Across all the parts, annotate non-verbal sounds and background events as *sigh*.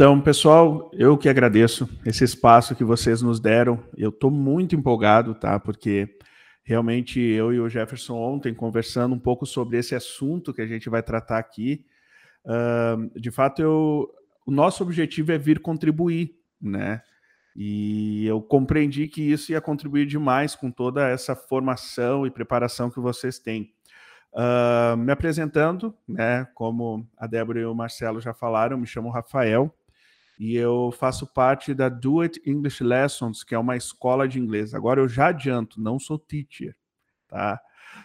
Então, pessoal, eu que agradeço esse espaço que vocês nos deram. Eu estou muito empolgado, tá? Porque realmente eu e o Jefferson ontem conversando um pouco sobre esse assunto que a gente vai tratar aqui. Uh, de fato, eu, o nosso objetivo é vir contribuir, né? E eu compreendi que isso ia contribuir demais com toda essa formação e preparação que vocês têm. Uh, me apresentando, né, como a Débora e o Marcelo já falaram, me chamo Rafael e eu faço parte da Do It English Lessons, que é uma escola de inglês. Agora eu já adianto, não sou teacher, tá?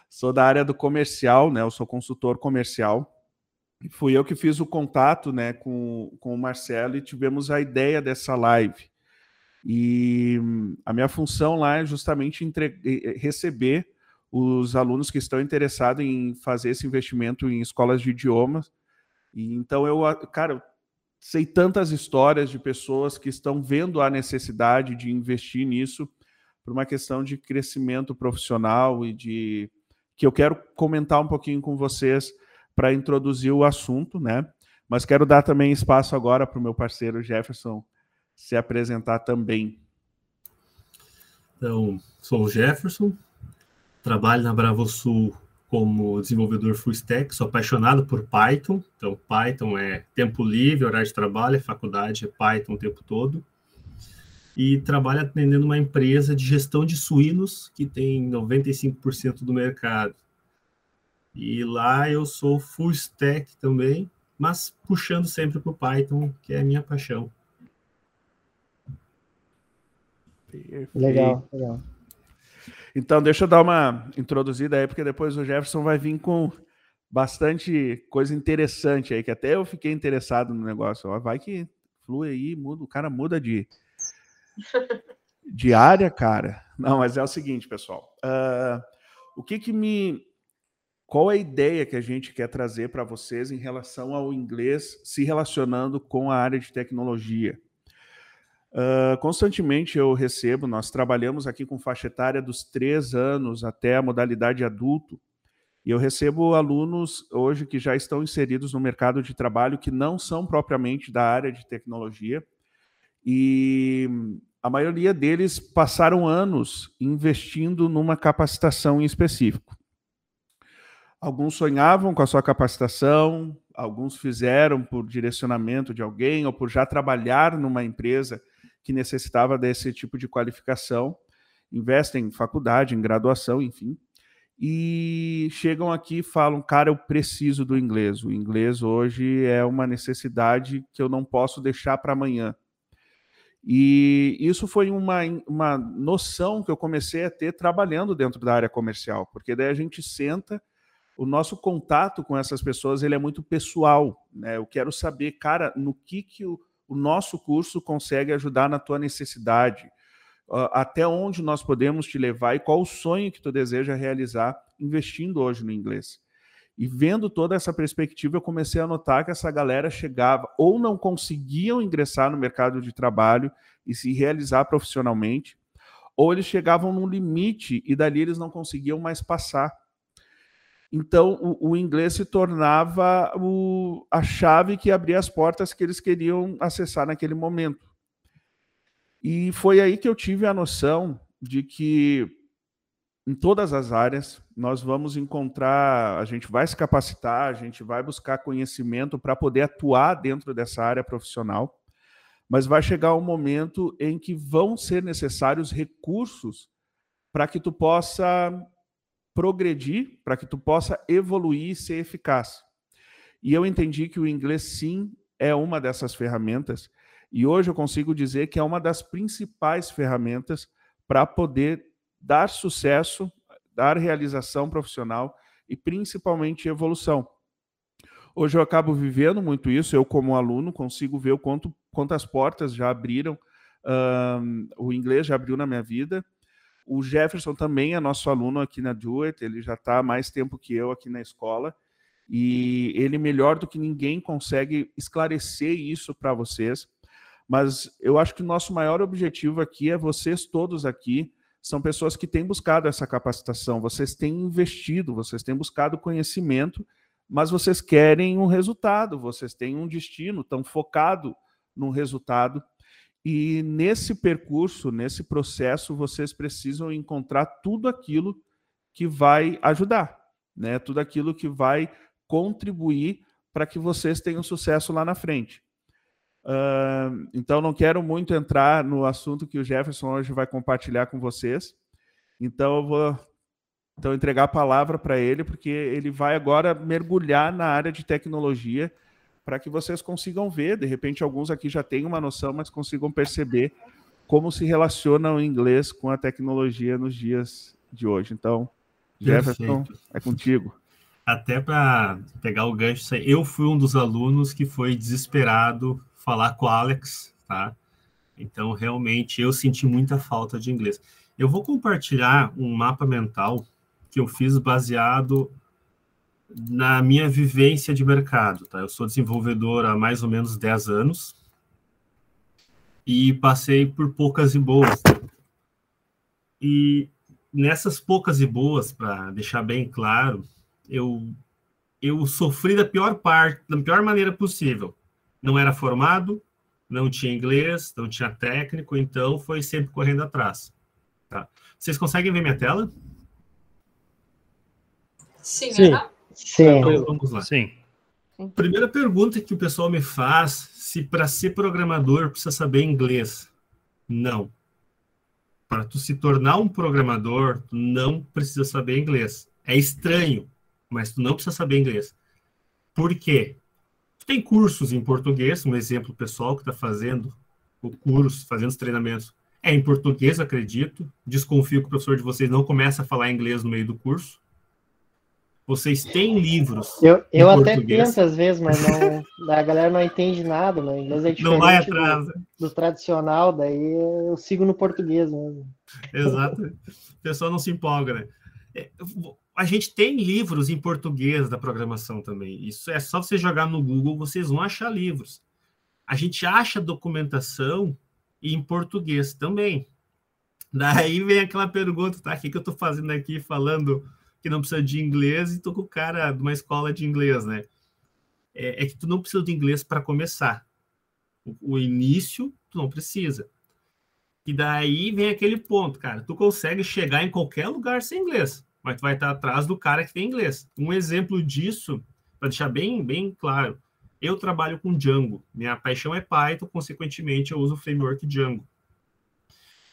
Sou da área do comercial, né? Eu sou consultor comercial. E fui eu que fiz o contato, né, com, com o Marcelo e tivemos a ideia dessa live. E a minha função lá é justamente entre... receber os alunos que estão interessados em fazer esse investimento em escolas de idiomas. E então eu, cara, sei tantas histórias de pessoas que estão vendo a necessidade de investir nisso por uma questão de crescimento profissional e de que eu quero comentar um pouquinho com vocês para introduzir o assunto, né? Mas quero dar também espaço agora para o meu parceiro Jefferson se apresentar também. Então, sou o Jefferson, trabalho na Bravo Sul como desenvolvedor full stack, sou apaixonado por Python, então Python é tempo livre, horário de trabalho, é faculdade, é Python o tempo todo. E trabalho atendendo uma empresa de gestão de suínos que tem 95% do mercado. E lá eu sou full stack também, mas puxando sempre para o Python, que é a minha paixão. Perfeito. Legal, legal. Então, deixa eu dar uma introduzida aí, porque depois o Jefferson vai vir com bastante coisa interessante aí, que até eu fiquei interessado no negócio. Vai que flui aí, muda, o cara muda de, de área, cara. Não, mas é o seguinte, pessoal. Uh, o que que me. Qual é a ideia que a gente quer trazer para vocês em relação ao inglês se relacionando com a área de tecnologia? Uh, constantemente eu recebo, nós trabalhamos aqui com faixa etária dos três anos até a modalidade adulto, e eu recebo alunos hoje que já estão inseridos no mercado de trabalho que não são propriamente da área de tecnologia, e a maioria deles passaram anos investindo numa capacitação em específico. Alguns sonhavam com a sua capacitação, alguns fizeram por direcionamento de alguém ou por já trabalhar numa empresa que necessitava desse tipo de qualificação, investem em faculdade, em graduação, enfim, e chegam aqui e falam, cara, eu preciso do inglês. O inglês hoje é uma necessidade que eu não posso deixar para amanhã. E isso foi uma, uma noção que eu comecei a ter trabalhando dentro da área comercial, porque daí a gente senta, o nosso contato com essas pessoas ele é muito pessoal. Né? Eu quero saber, cara, no que, que o, o nosso curso consegue ajudar na tua necessidade, até onde nós podemos te levar e qual o sonho que tu deseja realizar investindo hoje no inglês. E vendo toda essa perspectiva, eu comecei a notar que essa galera chegava ou não conseguiam ingressar no mercado de trabalho e se realizar profissionalmente, ou eles chegavam num limite e dali eles não conseguiam mais passar. Então, o, o inglês se tornava o, a chave que abria as portas que eles queriam acessar naquele momento. E foi aí que eu tive a noção de que em todas as áreas nós vamos encontrar, a gente vai se capacitar, a gente vai buscar conhecimento para poder atuar dentro dessa área profissional, mas vai chegar um momento em que vão ser necessários recursos para que tu possa progredir, para que tu possa evoluir e ser eficaz. E eu entendi que o inglês, sim, é uma dessas ferramentas. E hoje eu consigo dizer que é uma das principais ferramentas para poder dar sucesso, dar realização profissional e principalmente evolução. Hoje eu acabo vivendo muito isso, eu como aluno consigo ver o quanto, quantas portas já abriram, um, o inglês já abriu na minha vida, o Jefferson também é nosso aluno aqui na Duet, ele já está mais tempo que eu aqui na escola, e ele, melhor do que ninguém, consegue esclarecer isso para vocês. Mas eu acho que o nosso maior objetivo aqui é vocês todos aqui, são pessoas que têm buscado essa capacitação, vocês têm investido, vocês têm buscado conhecimento, mas vocês querem um resultado, vocês têm um destino, estão focados num resultado. E nesse percurso, nesse processo, vocês precisam encontrar tudo aquilo que vai ajudar, né? Tudo aquilo que vai contribuir para que vocês tenham sucesso lá na frente. Uh, então, não quero muito entrar no assunto que o Jefferson hoje vai compartilhar com vocês. Então, eu vou então, entregar a palavra para ele, porque ele vai agora mergulhar na área de tecnologia para que vocês consigam ver. De repente, alguns aqui já têm uma noção, mas consigam perceber como se relaciona o inglês com a tecnologia nos dias de hoje. Então, Jefferson, Perfeito. é contigo. Até para pegar o gancho, eu fui um dos alunos que foi desesperado falar com o Alex, tá? Então, realmente, eu senti muita falta de inglês. Eu vou compartilhar um mapa mental que eu fiz baseado na minha vivência de mercado. Tá? Eu sou desenvolvedor há mais ou menos 10 anos e passei por poucas e boas. E nessas poucas e boas, para deixar bem claro, eu, eu sofri da pior parte, da pior maneira possível. Não era formado, não tinha inglês, não tinha técnico, então foi sempre correndo atrás. Tá? Vocês conseguem ver minha tela? Sim. Sim. Sim. Então, vamos lá. Sim. Primeira pergunta que o pessoal me faz, se para ser programador precisa saber inglês. Não. Para tu se tornar um programador, tu não precisa saber inglês. É estranho, mas tu não precisa saber inglês. Por quê? Tem cursos em português, um exemplo pessoal que está fazendo o curso, fazendo os treinamentos. É em português, acredito. Desconfio que o professor de vocês não começa a falar inglês no meio do curso. Vocês têm livros. Eu, eu até tento às vezes, mas não, a galera não entende nada, né? Inglês é diferente não vai atrás. Do, do, tradicional, daí eu sigo no português mesmo. Exato. O pessoal não se empolga, né? É, a gente tem livros em português da programação também. Isso é só você jogar no Google, vocês vão achar livros. A gente acha documentação em português também. Daí vem aquela pergunta, tá? O que, que eu estou fazendo aqui falando que não precisa de inglês e tô com o cara de uma escola de inglês, né? É, é que tu não precisa de inglês para começar. O, o, início, tu não precisa. E daí vem aquele ponto, cara. Tu consegue chegar em qualquer lugar sem inglês, mas tu vai estar atrás do cara que tem inglês. Um exemplo disso, para deixar bem, bem claro, eu trabalho com Django. Minha paixão é Python, consequentemente, eu uso o framework Django.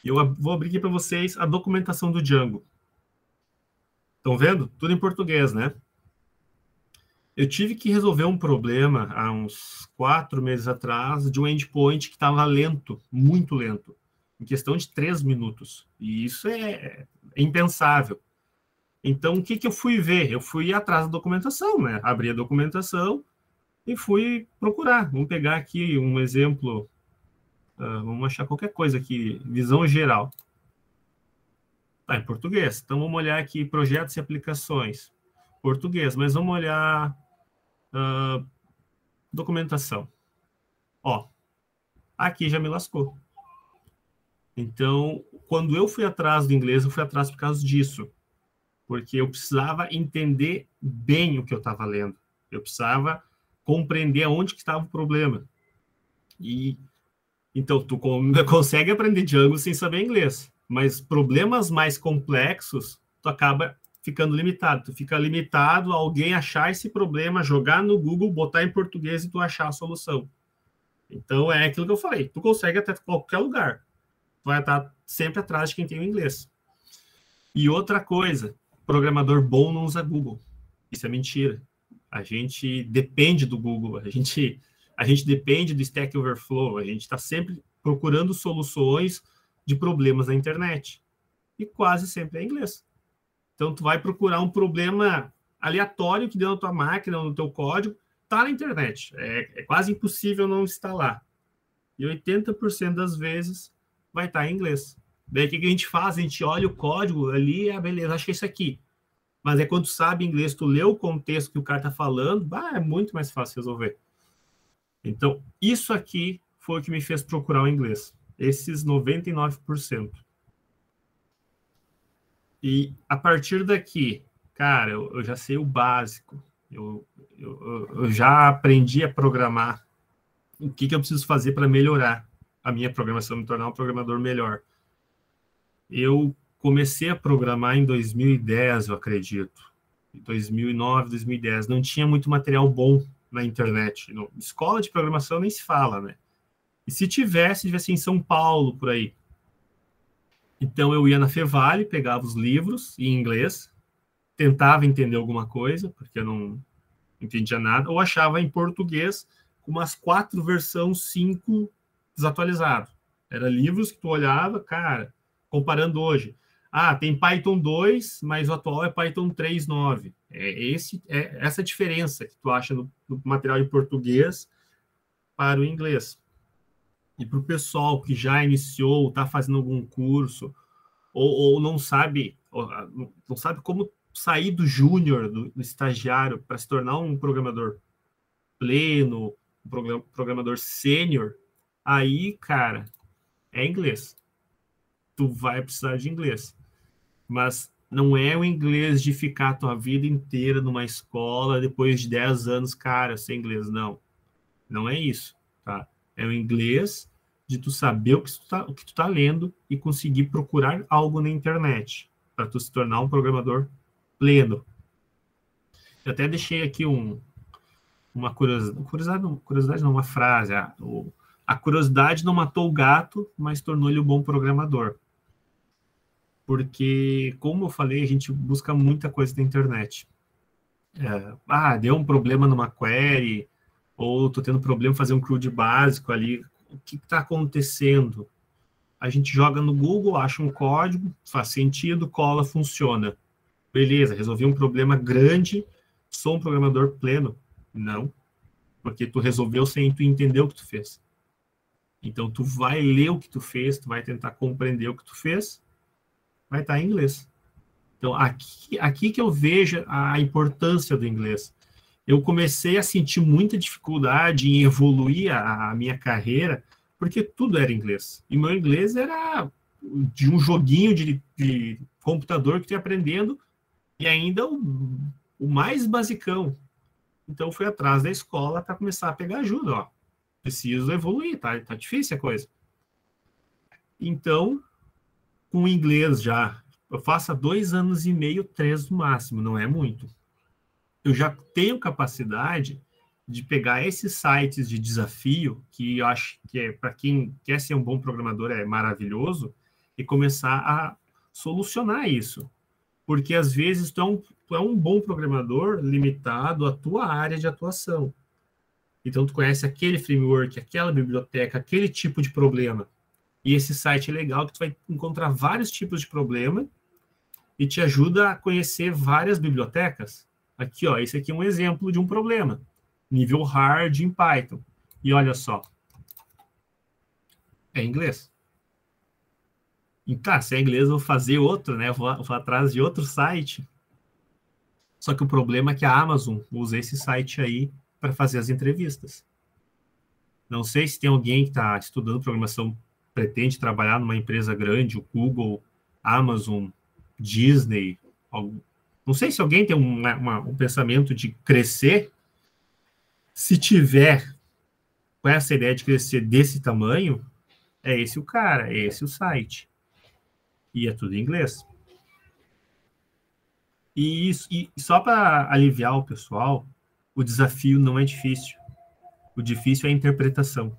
Eu vou abrir aqui para vocês a documentação do Django. Estão vendo? Tudo em português, né? Eu tive que resolver um problema há uns quatro meses atrás de um endpoint que estava lento, muito lento, em questão de três minutos. E isso é, é impensável. Então, o que, que eu fui ver? Eu fui atrás da documentação, né? Abri a documentação e fui procurar. Vamos pegar aqui um exemplo, uh, vamos achar qualquer coisa aqui, visão geral. Tá em português. Então vamos olhar aqui projetos e aplicações. Português, mas vamos olhar uh, documentação. Ó, aqui já me lascou. Então, quando eu fui atrás do inglês, eu fui atrás por causa disso. Porque eu precisava entender bem o que eu estava lendo. Eu precisava compreender aonde que estava o problema. E então tu *laughs* consegue aprender Django sem saber inglês mas problemas mais complexos, tu acaba ficando limitado. Tu fica limitado a alguém achar esse problema, jogar no Google, botar em português e tu achar a solução. Então é aquilo que eu falei. Tu consegue até qualquer lugar. Tu vai estar sempre atrás de quem tem o inglês. E outra coisa, programador bom não usa Google. Isso é mentira. A gente depende do Google. A gente a gente depende do Stack Overflow. A gente está sempre procurando soluções de problemas na internet. E quase sempre é inglês. Então, tu vai procurar um problema aleatório que deu na tua máquina, no teu código, tá na internet. É, é quase impossível não instalar. E 80% das vezes vai estar tá em inglês. Daí, o que a gente faz? A gente olha o código ali, ah, beleza, que é isso aqui. Mas é quando tu sabe inglês, tu lê o contexto que o cara tá falando, bah, é muito mais fácil resolver. Então, isso aqui foi o que me fez procurar o inglês esses 99%. E a partir daqui, cara, eu, eu já sei o básico, eu, eu, eu, já aprendi a programar, o que, que eu preciso fazer para melhorar a minha programação, me tornar um programador melhor. Eu comecei a programar em 2010, eu acredito. Em 2009, 2010. Não tinha muito material bom na internet. Escola de programação nem se fala, né? E se tivesse, tivesse em São Paulo, por aí. Então eu ia na Fevale, pegava os livros em inglês, tentava entender alguma coisa, porque eu não entendia nada, ou achava em português com umas quatro versões, cinco desatualizado. Era livros que tu olhava, cara, comparando hoje. Ah, tem Python 2, mas o atual é Python 3.9. É, esse, é essa diferença que tu acha no, no material em português para o inglês. E para o pessoal que já iniciou, está fazendo algum curso, ou, ou não sabe, ou, ah, não sabe como sair do júnior, do, do, estagiário, para se tornar um programador pleno, um programador sênior, aí, cara, é inglês. Tu vai precisar de inglês. Mas não é o inglês de ficar a tua vida inteira numa escola, depois de 10 anos, cara, sem inglês. Não. Não é isso? É o inglês de tu saber o que tu tá, o que tu tá lendo e conseguir procurar algo na internet para tu se tornar um programador pleno. Eu até deixei aqui um, uma curiosidade, curiosidade, curiosidade não, uma frase. A, o, a curiosidade não matou o gato, mas tornou-lhe um bom programador. Porque, como eu falei, a gente busca muita coisa na internet. É, ah, deu um problema numa query, ou estou tendo problema fazer um CRUD básico ali. O que está acontecendo? A gente joga no Google, acha um código, faz sentido, cola, funciona. Beleza, resolvi um problema grande, sou um programador pleno. Não, porque tu resolveu sem tu entender o que tu fez. Então tu vai ler o que tu fez, tu vai tentar compreender o que tu fez, vai estar em inglês. Então aqui, aqui que eu vejo a importância do inglês. Eu comecei a sentir muita dificuldade em evoluir a, a minha carreira, porque tudo era inglês. E meu inglês era de um joguinho de, de computador que tu ia aprendendo, e ainda o, o mais basicão. Então fui atrás da escola para começar a pegar ajuda, ó. Preciso evoluir, tá? Tá difícil a coisa. Então, com o inglês já, eu faço há dois anos e meio, três no máximo, não é muito. Eu já tenho capacidade de pegar esses sites de desafio, que eu acho que é para quem quer ser um bom programador é maravilhoso, e começar a solucionar isso. Porque às vezes tu é um, tu é um bom programador limitado à tua área de atuação. Então, tu conhece aquele framework, aquela biblioteca, aquele tipo de problema. E esse site é legal que tu vai encontrar vários tipos de problema e te ajuda a conhecer várias bibliotecas. Aqui, ó, esse aqui é um exemplo de um problema. Nível hard em Python. E olha só. É inglês. Então, se é inglês, eu vou fazer outro, né? vou, vou atrás de outro site. Só que o problema é que a Amazon usa esse site aí para fazer as entrevistas. Não sei se tem alguém que está estudando programação, pretende trabalhar numa empresa grande, o Google, Amazon, Disney. Não sei se alguém tem uma, uma, um pensamento de crescer. Se tiver com essa ideia de crescer desse tamanho, é esse o cara, é esse o site. E é tudo em inglês. E, isso, e só para aliviar o pessoal, o desafio não é difícil. O difícil é a interpretação.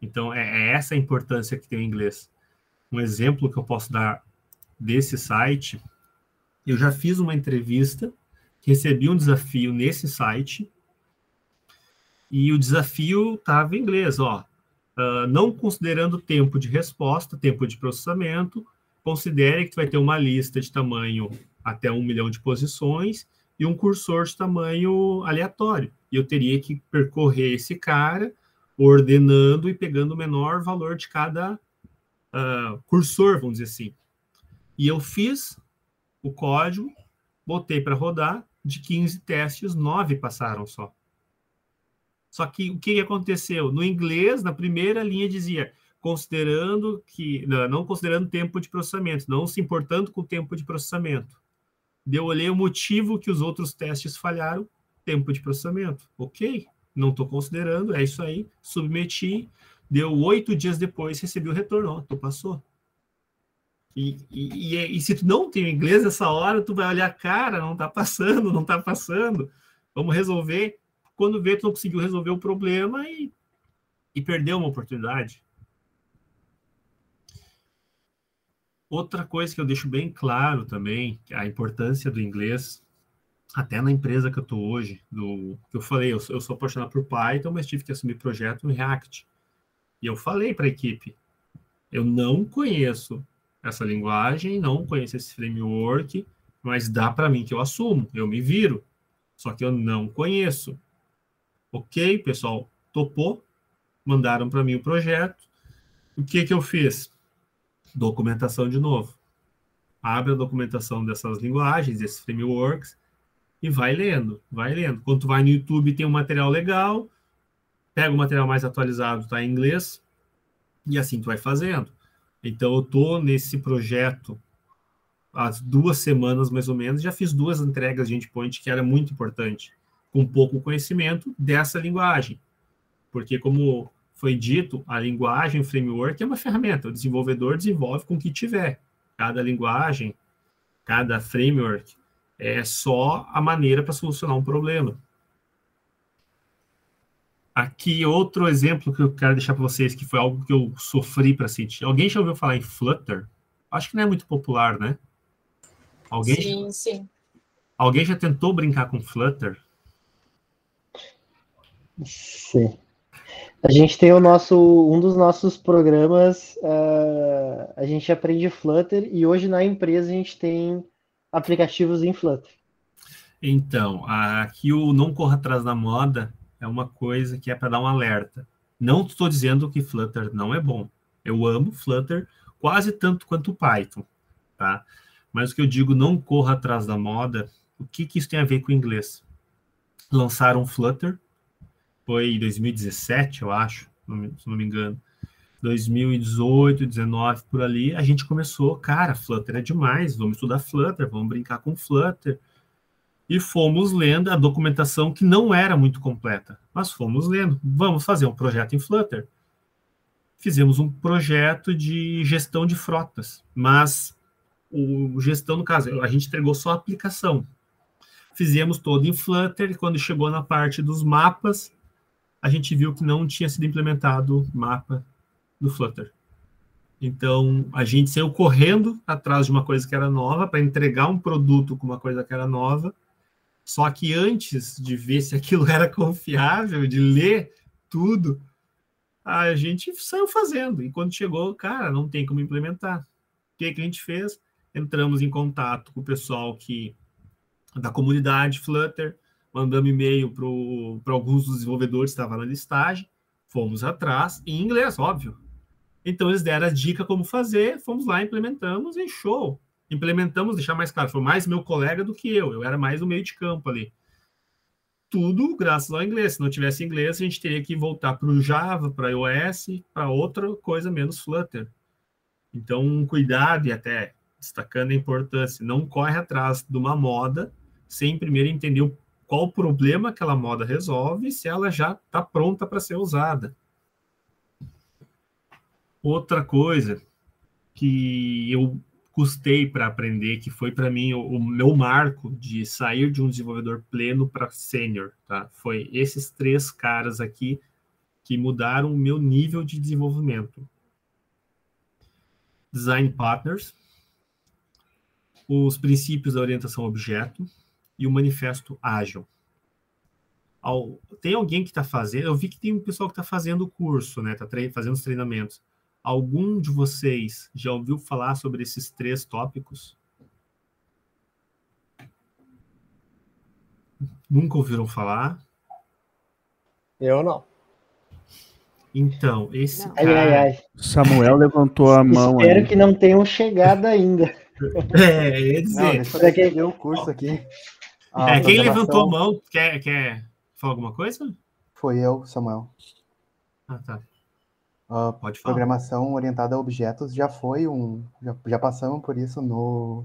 Então, é, é essa a importância que tem o inglês. Um exemplo que eu posso dar desse site, eu já fiz uma entrevista, recebi um desafio nesse site, e o desafio estava em inglês, ó. Uh, não considerando tempo de resposta, tempo de processamento, considere que vai ter uma lista de tamanho até um milhão de posições e um cursor de tamanho aleatório. E eu teria que percorrer esse cara, ordenando e pegando o menor valor de cada uh, cursor, vamos dizer assim. E eu fiz o código, botei para rodar, de 15 testes, 9 passaram só. Só que o que aconteceu? No inglês, na primeira linha dizia, considerando que, não considerando tempo de processamento, não se importando com o tempo de processamento. Eu olhei o motivo que os outros testes falharam, tempo de processamento. Ok, não estou considerando, é isso aí, submeti, deu oito dias depois, recebi o retorno, ó, tu passou. E, e, e, e, se tu não tem inglês nessa hora, tu vai olhar, cara, não tá passando, não tá passando, vamos resolver. Quando vê, tu não conseguiu resolver o problema e, e perdeu uma oportunidade. Outra coisa que eu deixo bem claro também, a importância do inglês, até na empresa que eu estou hoje, do que eu falei, eu sou, eu sou apaixonado por Python, mas tive que assumir projeto em React. E eu falei para a equipe, eu não conheço essa linguagem, não conheço esse framework, mas dá para mim que eu assumo, eu me viro. Só que eu não conheço. Ok, pessoal, topou, mandaram para mim o projeto. O que que eu fiz? documentação de novo. Abre a documentação dessas linguagens, desses frameworks, e vai lendo, vai lendo. Quando tu vai no YouTube, tem um material legal, pega o material mais atualizado, está em inglês, e assim tu vai fazendo. Então, eu estou nesse projeto há duas semanas, mais ou menos, já fiz duas entregas de endpoint que era muito importante, com pouco conhecimento dessa linguagem. Porque, como foi dito, a linguagem, o framework é uma ferramenta. O desenvolvedor desenvolve com o que tiver. Cada linguagem, cada framework é só a maneira para solucionar um problema. Aqui, outro exemplo que eu quero deixar para vocês, que foi algo que eu sofri para sentir. Alguém já ouviu falar em Flutter? Acho que não é muito popular, né? Alguém sim, já... sim. Alguém já tentou brincar com Flutter? Sim. A gente tem o nosso, um dos nossos programas, uh, a gente aprende Flutter e hoje na empresa a gente tem aplicativos em Flutter. Então, aqui o não corra atrás da moda é uma coisa que é para dar um alerta. Não estou dizendo que Flutter não é bom. Eu amo Flutter quase tanto quanto Python, tá? Mas o que eu digo, não corra atrás da moda, o que, que isso tem a ver com o inglês? Lançaram Flutter, foi em 2017, eu acho, se não me engano. 2018, 19 por ali, a gente começou, cara, Flutter é demais, vamos estudar Flutter, vamos brincar com Flutter. E fomos lendo a documentação que não era muito completa, mas fomos lendo, vamos fazer um projeto em Flutter. Fizemos um projeto de gestão de frotas, mas o gestão, no caso, a gente entregou só a aplicação. Fizemos todo em Flutter, e quando chegou na parte dos mapas, a gente viu que não tinha sido implementado mapa do Flutter. Então, a gente saiu correndo atrás de uma coisa que era nova para entregar um produto com uma coisa que era nova. Só que antes de ver se aquilo era confiável, de ler tudo, a gente saiu fazendo. E quando chegou, cara, não tem como implementar. O que, que a gente fez? Entramos em contato com o pessoal que da comunidade Flutter, mandamos e-mail para alguns dos desenvolvedores que estavam na listagem, fomos atrás, em inglês, óbvio. Então eles deram a dica como fazer, fomos lá, implementamos e show. Implementamos, deixar mais claro, foi mais meu colega do que eu, eu era mais o meio de campo ali. Tudo graças ao inglês. Se não tivesse inglês, a gente teria que voltar para o Java, para iOS, para outra coisa menos Flutter. Então, cuidado e até destacando a importância, não corre atrás de uma moda sem primeiro entender qual o problema aquela moda resolve e se ela já está pronta para ser usada. Outra coisa que eu custei para aprender, que foi para mim o, o, meu marco de sair de um desenvolvedor pleno para sênior, tá? Foi esses três caras aqui que mudaram o meu nível de desenvolvimento. Design Partners, os princípios da orientação objeto, e o manifesto ágil. Tem alguém que está fazendo, eu vi que tem um pessoal que está fazendo o curso, né? Está fazendo os treinamentos. Algum de vocês já ouviu falar sobre esses três tópicos? Nunca ouviram falar? Eu não. Então, esse não. cara... Ai, ai, ai. Samuel levantou a mão. Espero aí. que não tenham chegado ainda. *laughs* É, ia dizer. Não, deixa eu o curso aqui. Ah, é, quem levantou a mão, quer, quer falar alguma coisa? Foi eu, Samuel. Ah, tá. Uh, Pode falar. Programação orientada a objetos já foi um. Já, já passamos por isso no,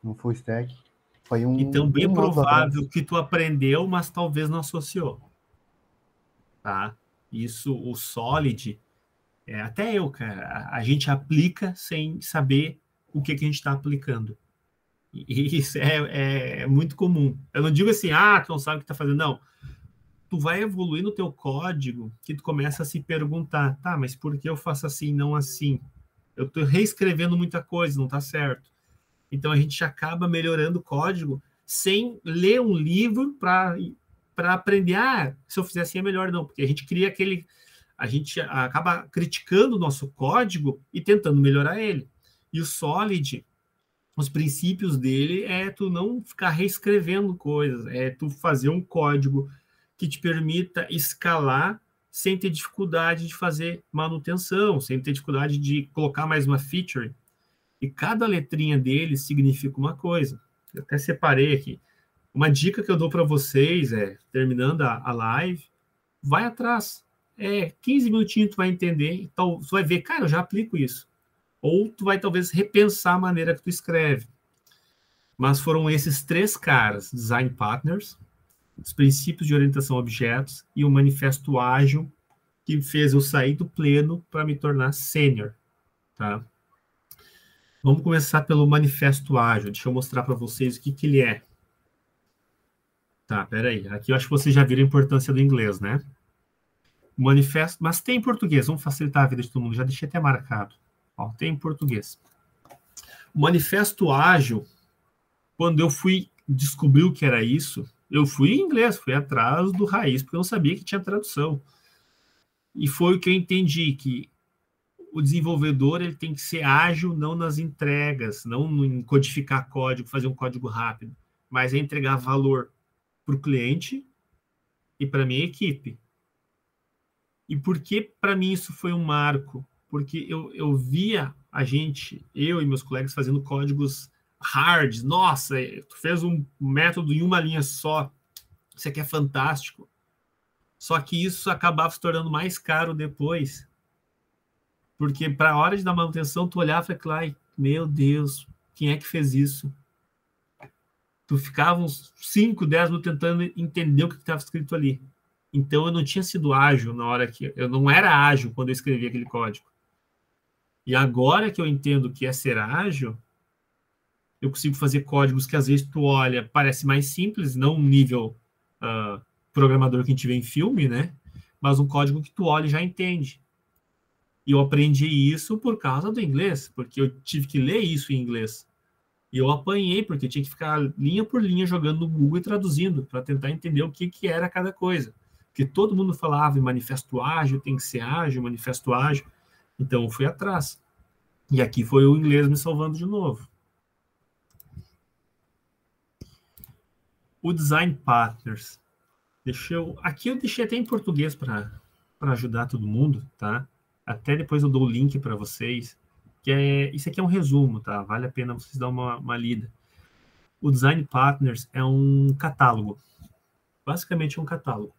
no Full Stack. Foi um. Então, bem um provável que tu aprendeu, mas talvez não associou. tá? Isso, o Solid, é, até eu, cara, a, a, gente aplica sem saber o que, que a gente está aplicando. E isso é, é, é, muito comum. Eu não digo assim, ah, tu não sabe o que está fazendo, não. Tu vai evoluir no teu código que tu começa a se perguntar, tá, mas por que eu faço assim, não assim? Eu estou reescrevendo muita coisa, não está certo. Então a gente acaba melhorando o código sem ler um livro para aprender, ah, se eu fizer assim é melhor, não, porque a gente cria aquele. A gente acaba criticando o nosso código e tentando melhorar ele. E o Solid, os princípios dele é tu não ficar reescrevendo coisas, é tu fazer um código que te permita escalar sem ter dificuldade de fazer manutenção, sem ter dificuldade de colocar mais uma feature. E cada letrinha dele significa uma coisa. Eu até separei aqui. Uma dica que eu dou para vocês é, terminando a, a, live, vai atrás. É 15 minutinhos tu vai entender, então tu vai ver, cara, eu já aplico isso. Ou tu vai talvez repensar a maneira que tu escreve. Mas foram esses três caras, design partners, os princípios de orientação a objetos e o manifesto ágil que fez eu sair do pleno para me tornar sênior, tá? Vamos começar pelo manifesto ágil. Deixa eu mostrar para vocês o que, que ele é. Tá, peraí. Aqui eu acho que vocês já viram a importância do inglês, né? Manifesto, mas tem em português. Vamos facilitar a vida de todo mundo. Já deixei até marcado. Ó, tem em português. O manifesto ágil, quando eu fui descobrir o que era isso, eu fui em inglês, fui atrás do raiz, porque eu sabia que tinha tradução. E foi o que eu entendi, que o desenvolvedor ele tem que ser ágil não nas entregas, não em codificar código, fazer um código rápido, mas é entregar valor para o cliente e para minha equipe. E por que para mim isso foi um marco? Porque eu, eu via a gente, eu e meus colegas, fazendo códigos hard. Nossa, tu fez um método em uma linha só. Isso aqui é fantástico. Só que isso acabava se tornando mais caro depois porque para a hora de dar manutenção, tu olhava e falava, meu Deus, quem é que fez isso? Tu ficava uns 5, 10 minutos tentando entender o que estava escrito ali. Então eu não tinha sido ágil na hora que. Eu não era ágil quando eu escrevi aquele código. E agora que eu entendo o que é ser ágil, eu consigo fazer códigos que às vezes tu olha, parece mais simples, não um nível uh, programador que a gente vê em filme, né? Mas um código que tu olha e já entende. E eu aprendi isso por causa do inglês, porque eu tive que ler isso em inglês. E eu apanhei, porque eu tinha que ficar linha por linha jogando no Google e traduzindo, para tentar entender o que, que era cada coisa. Porque todo mundo falava em manifesto ágil, tem que ser ágil, manifesto ágil. Então eu fui atrás. E aqui foi o inglês me salvando de novo. O Design Partners. Deixa eu, aqui eu deixei até em português para ajudar todo mundo, tá? Até depois eu dou o link para vocês, que é isso aqui é um resumo, tá? Vale a pena vocês dar uma, uma lida. O Design Partners é um catálogo, basicamente é um catálogo.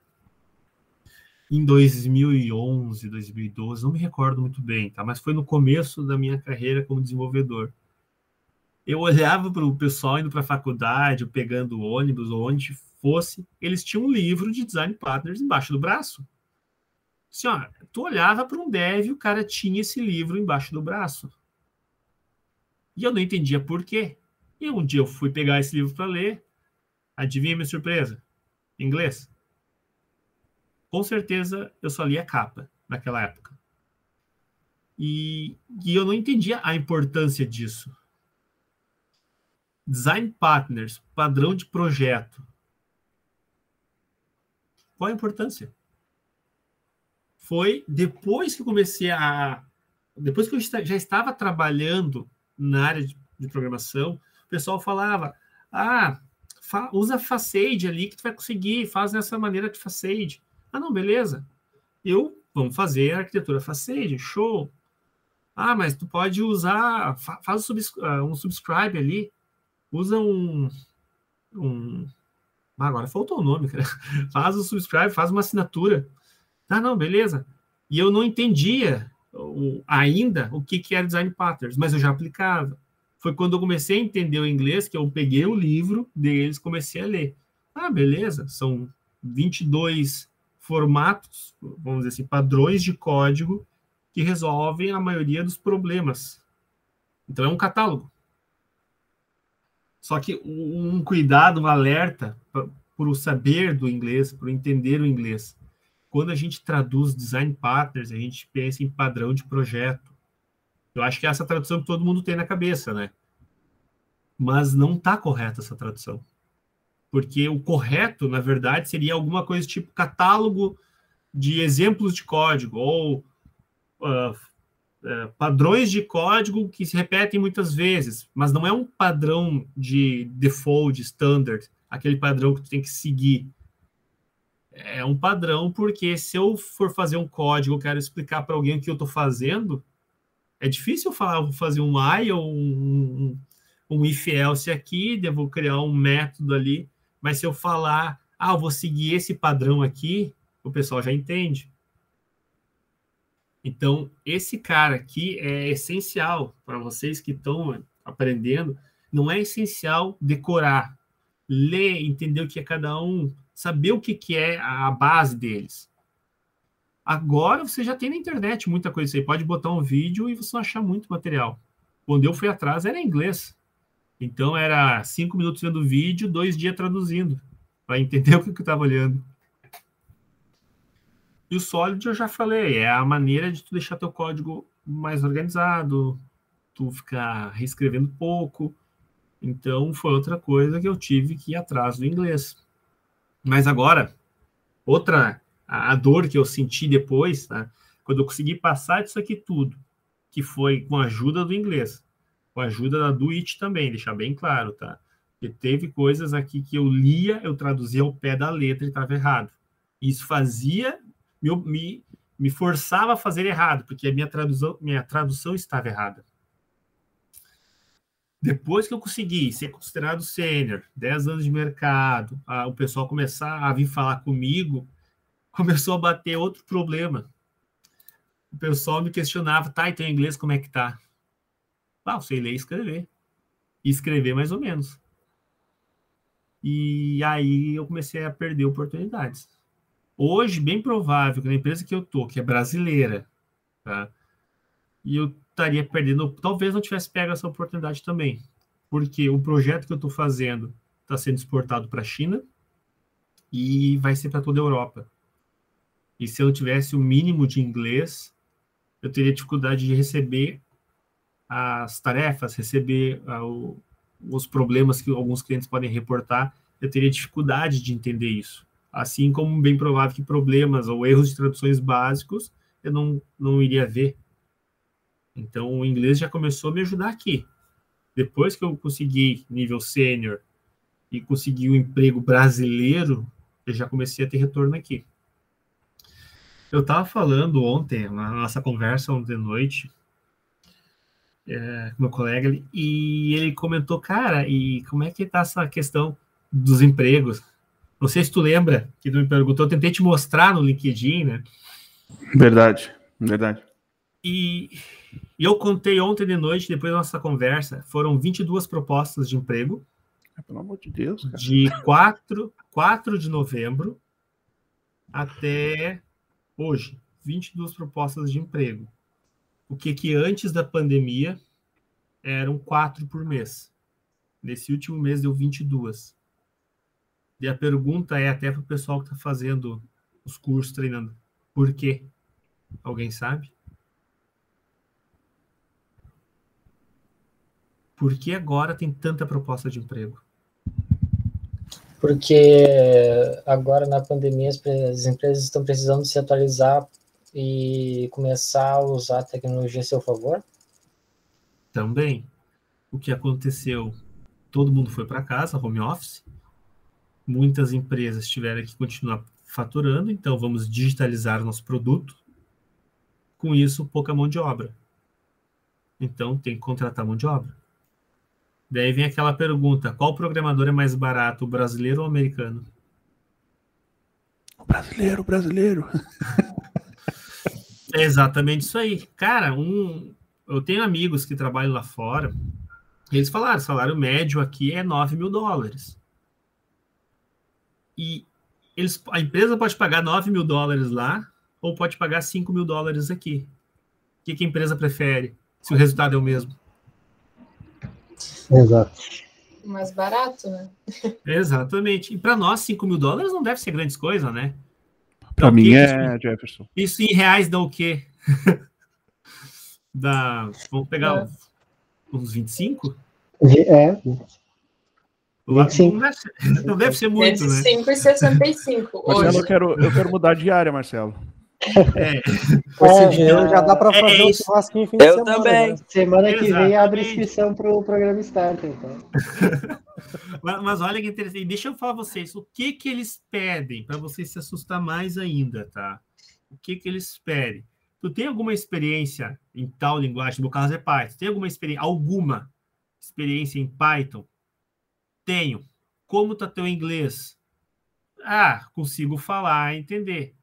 Em 2011, 2012, não me recordo muito bem, tá? Mas foi no começo da minha carreira como desenvolvedor. Eu olhava para o pessoal indo para a faculdade, pegando ônibus ou onde fosse, eles tinham um livro de Design Partners embaixo do braço. Assim, ó, tu olhava para um dev e o cara tinha esse livro embaixo do braço. E eu não entendia por quê. E um dia eu fui pegar esse livro para ler. Adivinha minha surpresa? Inglês. Com certeza eu só li a capa naquela época. E, e eu não entendia a importância disso. Design Partners, padrão de projeto. Qual a importância? foi depois que comecei a. Depois que eu já estava trabalhando na área de, de programação, o pessoal falava: ah, fa, usa Facade ali que tu vai conseguir, faz dessa maneira de Facade. Ah, não, beleza. Eu, vamos fazer arquitetura Facade, show. Ah, mas tu pode usar, faz ah, um subscribe ali, usa um, um ah, agora faltou o nome, cara. *laughs* Faz o subscribe, faz uma assinatura. Ah, não, beleza. E eu não entendia o, ainda o que, que era design patterns, mas eu já aplicava. Foi quando eu comecei a entender o inglês que eu peguei o livro deles comecei a ler. Ah, beleza, são 22 formatos, vamos dizer assim, padrões de código que resolvem a maioria dos problemas. Então é um catálogo. Só que um cuidado, um alerta por o saber do inglês, por entender o inglês. Quando a gente traduz design partners, a gente pensa em padrão de projeto. Eu acho que é essa tradução que todo mundo tem na cabeça, né? Mas não está correta essa tradução. Porque o correto, na verdade, seria alguma coisa tipo catálogo de exemplos de código ou uh, padrões de código que se repetem muitas vezes, mas não é um padrão de default, standard, aquele padrão que tu tem que seguir é um padrão, porque se eu for fazer um código, eu quero explicar para alguém o que eu estou fazendo, é difícil falar, vou fazer um I ou um, um, um if else aqui, devo criar um método ali, mas se eu falar, ah, eu vou seguir esse padrão aqui, o pessoal já entende. Então, esse cara aqui é essencial para vocês que estão aprendendo. Não é essencial decorar, ler, entender o que é cada um, saber o que, que é a base deles. Agora você já tem na internet muita coisa. Você pode botar um vídeo e você achar muito material. Quando eu fui atrás era em inglês. Então era cinco minutos vendo o vídeo, dois dias traduzindo, para entender *laughs* o que eu estava olhando. E o Solid eu já falei, é a maneira de tu deixar teu código mais organizado, tu ficar reescrevendo pouco. Então foi outra coisa que eu tive que ir atrás do inglês. Mas agora, outra a, dor que eu senti depois, tá? quando eu consegui passar disso aqui tudo, que foi com a ajuda do inglês, com a ajuda da it também, deixar bem claro, tá? Porque teve coisas aqui que eu lia, eu traduzia ao pé da letra e estava errado. Isso fazia, me, me, me forçava a fazer errado, porque a minha tradução, minha tradução estava errada. Depois que eu consegui ser considerado sênior, 10 anos de mercado, a, o pessoal começar a vir falar comigo, *laughs* começou a bater outro problema. O pessoal me questionava, tá, então inglês como é que tá? Ah, eu sei ler e escrever. E escrever mais ou menos. E aí eu comecei a perder oportunidades. Hoje, bem provável que na empresa que eu tô, que é brasileira, tá? E eu estaria perdendo, talvez não tivesse pego essa oportunidade também, porque o projeto que eu estou fazendo está sendo exportado para a China e vai ser para toda a Europa. E se eu tivesse o mínimo de inglês, eu teria dificuldade de receber as tarefas, receber uh, o, os problemas que alguns clientes podem reportar, eu teria dificuldade de entender isso. Assim como bem provável que problemas ou erros de traduções básicos eu não, não iria ver. Então, o inglês já começou a me ajudar aqui. Depois que eu consegui nível sênior e consegui um emprego brasileiro, eu já comecei a ter retorno aqui. Eu estava falando ontem, na nossa conversa ontem à noite, é, meu colega, e ele comentou, cara, e como é que está essa questão dos empregos? Não sei se tu lembra que tu me perguntou, eu tentei te mostrar no LinkedIn, né? Verdade, verdade. E eu contei ontem de noite, depois da nossa conversa, foram 22 propostas de emprego. É, pelo amor de Deus, cara. De 4, 4 de novembro até hoje. 22 propostas de emprego. O que que antes da pandemia eram quatro por mês. Nesse último mês deu 22. E a pergunta é até para o pessoal que está fazendo os cursos treinando. Por quê? Alguém sabe? Por que agora tem tanta proposta de emprego? Porque agora na pandemia as empresas estão precisando se atualizar e começar a usar a tecnologia a seu favor? Também. O que aconteceu? Todo mundo foi para casa, home office. Muitas empresas tiveram que continuar faturando, então vamos digitalizar o nosso produto. Com isso, pouca mão de obra. Então tem que contratar mão de obra. Daí vem aquela pergunta: qual programador é mais barato, o brasileiro ou o americano? O brasileiro, o brasileiro. *laughs* é exatamente isso aí. Cara, um, eu tenho amigos que trabalham lá fora. Eles falaram: salário médio aqui é 9 mil dólares. E eles, a empresa pode pagar 9 mil dólares lá ou pode pagar 5 mil dólares aqui. O que, que a empresa prefere, se o resultado é o mesmo? Exato. Mais barato, né? Exatamente. E para nós, 5 mil dólares não deve ser grandes coisa, né? Para então, mim é, isso, Jefferson. Isso em reais dá o quê? *laughs* dá, vamos pegar é. uns 25? É. 25. Não deve ser, *laughs* não deve ser muito, 25 né? e 65. Marcelo, eu quero, eu quero mudar de área, Marcelo. É. é já dá para é, fazer é um churrasquinho fim eu semana. também. Né? Semana que Exatamente. vem abre inscrição para o programa Start. Então. *laughs* mas, mas, olha que interessante. Deixa eu falar vocês. O que que eles pedem para vocês se assustar mais ainda, tá? O que que eles pedem? Tu tem alguma experiência em tal linguagem? No caso é Python. Tem alguma experiência? Alguma experiência em Python? Tenho. Como tá teu inglês? Ah, consigo falar, entender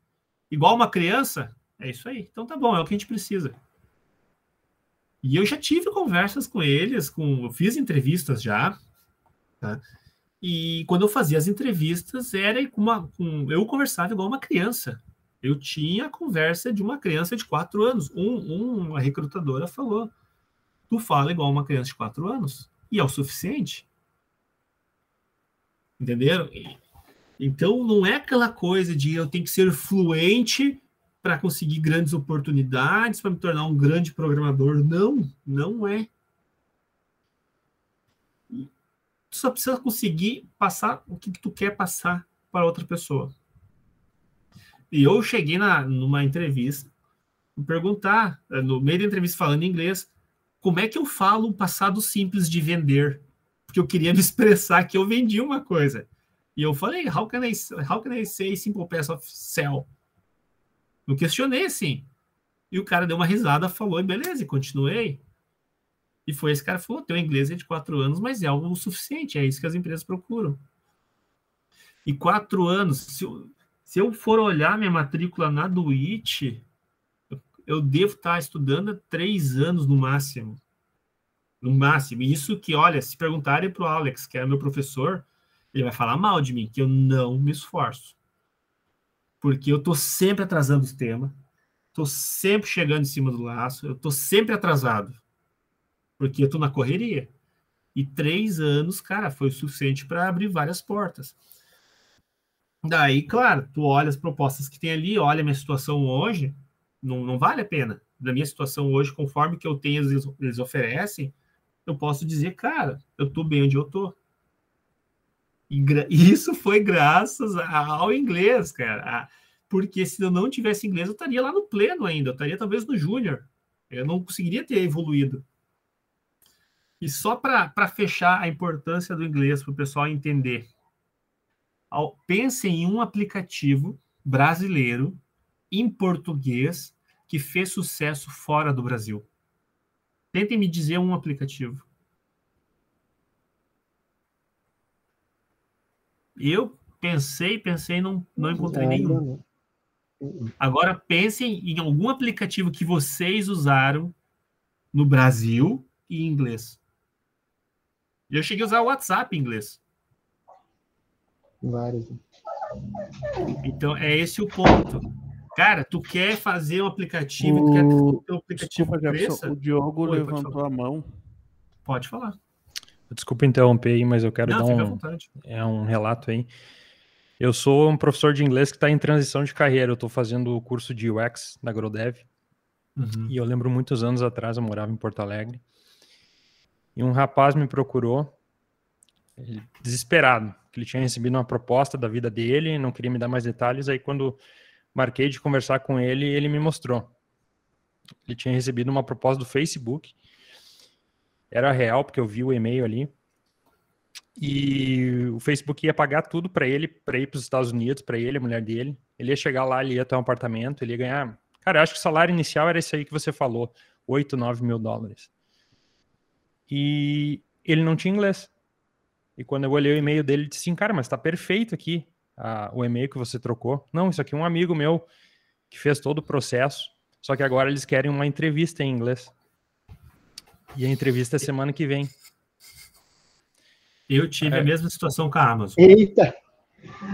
igual uma criança, é isso aí. Então tá bom, é o que a gente precisa. E eu já tive conversas com eles, com, eu fiz entrevistas já, tá? E quando eu fazia as entrevistas, era com uma, com, eu conversava igual uma criança. Eu tinha a conversa de uma criança de quatro anos. Um, um, uma recrutadora falou: Tu fala igual uma criança de quatro anos, e é o suficiente. Entenderam? Então, não é aquela coisa de eu tenho que ser fluente para conseguir grandes oportunidades, para me tornar um grande programador. Não, não é. Tu só precisa conseguir passar o que, tu quer passar para outra pessoa. E eu cheguei na, numa entrevista, perguntar, no meio da entrevista falando inglês, como é que eu falo um passado simples de vender? Porque eu queria me expressar que eu vendi uma coisa. E eu falei, how can I, how can I say simple pass of sell? Eu questionei assim. E o cara deu uma risada, falou, beleza, e continuei. E foi esse cara falou, teu inglês é de quatro anos, mas é algo suficiente, é isso que as empresas procuram. E quatro anos, se eu, se eu for olhar minha matrícula na Duit, eu, devo estar estudando três anos no máximo. No máximo. Isso que, olha, se perguntarem para o Alex, que era meu professor, ele vai falar mal de mim, que eu não me esforço. Porque eu tô sempre atrasando os temas, tô sempre chegando em cima do laço, eu tô sempre atrasado. Porque eu tô na correria. E três anos, cara, foi o suficiente para abrir várias portas. Daí, claro, tu olha as propostas que tem ali, olha a minha situação hoje, não, não vale a pena. Da minha situação hoje, conforme que eu tenho, eles oferecem, eu posso dizer, cara, eu tô bem onde eu tô. E *laughs* isso foi graças ao inglês, cara. Porque se eu não tivesse inglês, eu estaria lá no pleno ainda, eu estaria talvez no júnior. Eu não conseguiria ter evoluído. E só para fechar a importância do inglês para o pessoal entender. Pense em um aplicativo brasileiro em português que fez sucesso fora do Brasil. Tentem me dizer um aplicativo. Eu pensei, pensei, não, não encontrei nenhum. Agora pensem em algum aplicativo que vocês usaram no Brasil e em inglês. Eu cheguei a usar o WhatsApp em inglês. Vários. Então é esse o ponto. Cara, tu quer fazer um aplicativo, o... tu quer ter um aplicativo Desculpa, o Diogo Oi, levantou a mão. Pode falar. Desculpa interromper aí, mas eu quero Não, dar um, é um relato aí. Eu sou um professor de inglês que está em transição de carreira. Eu estou fazendo o curso de UX na Grodev. Uhum. E eu lembro muitos anos atrás, eu morava em Porto Alegre. E um rapaz me procurou, desesperado, que ele tinha recebido uma proposta da vida dele, não queria me dar mais detalhes. Aí, quando marquei de conversar com ele, ele me mostrou. Ele tinha recebido uma proposta do Facebook era real, porque eu vi o e-mail ali. E o Facebook ia pagar tudo para ele, para ir para os Estados Unidos, para ele, a mulher dele. Ele ia chegar lá, ele ia ter um apartamento, ele ia ganhar. Cara, eu acho que o salário inicial era esse aí que você falou: 8, 9 mil dólares. E ele não tinha inglês. E quando eu olhei o e-mail dele, ele disse assim: Cara, mas tá perfeito aqui a, o e-mail que você trocou. Não, isso aqui é um amigo meu que fez todo o processo. Só que agora eles querem uma entrevista em inglês. E a entrevista é semana que vem. Eu tive é. a mesma situação com a Amazon. Eita!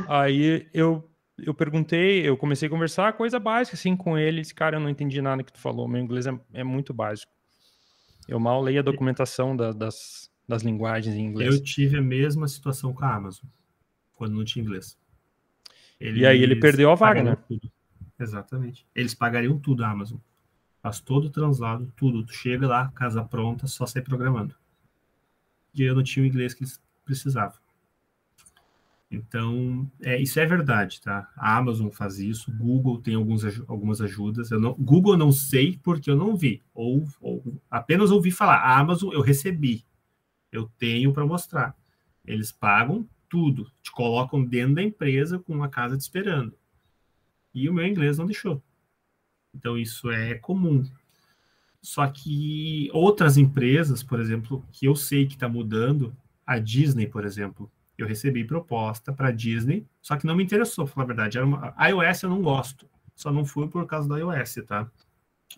Aí eu, eu perguntei, eu comecei a conversar coisa básica assim com ele. Esse cara, eu não entendi nada que tu falou. Meu inglês é, é muito básico. Eu mal leio a documentação da, das, das linguagens em inglês. Eu tive a mesma situação com a Amazon, quando não tinha inglês. Eles e aí ele perdeu a vaga, né? Tudo. Exatamente. Eles pagariam tudo a Amazon. Faz todo o translado, tudo. Tu chega lá, casa pronta, só sai programando. E eu não tinha o inglês que eles precisavam. Então, é, isso é verdade, tá? A Amazon faz isso, Google tem alguns, algumas ajudas. Eu não, Google não sei porque eu não vi, ou, ou apenas ouvi falar. A Amazon eu recebi, eu tenho para mostrar. Eles pagam tudo, te colocam dentro da empresa com uma casa te esperando. E o meu inglês não deixou. Então, isso é comum. Só que outras empresas, por exemplo, que eu sei que está mudando, a Disney, por exemplo, eu recebi proposta para Disney, só que não me interessou, falar a verdade. Era uma, a iOS eu não gosto, só não fui por causa da iOS, tá?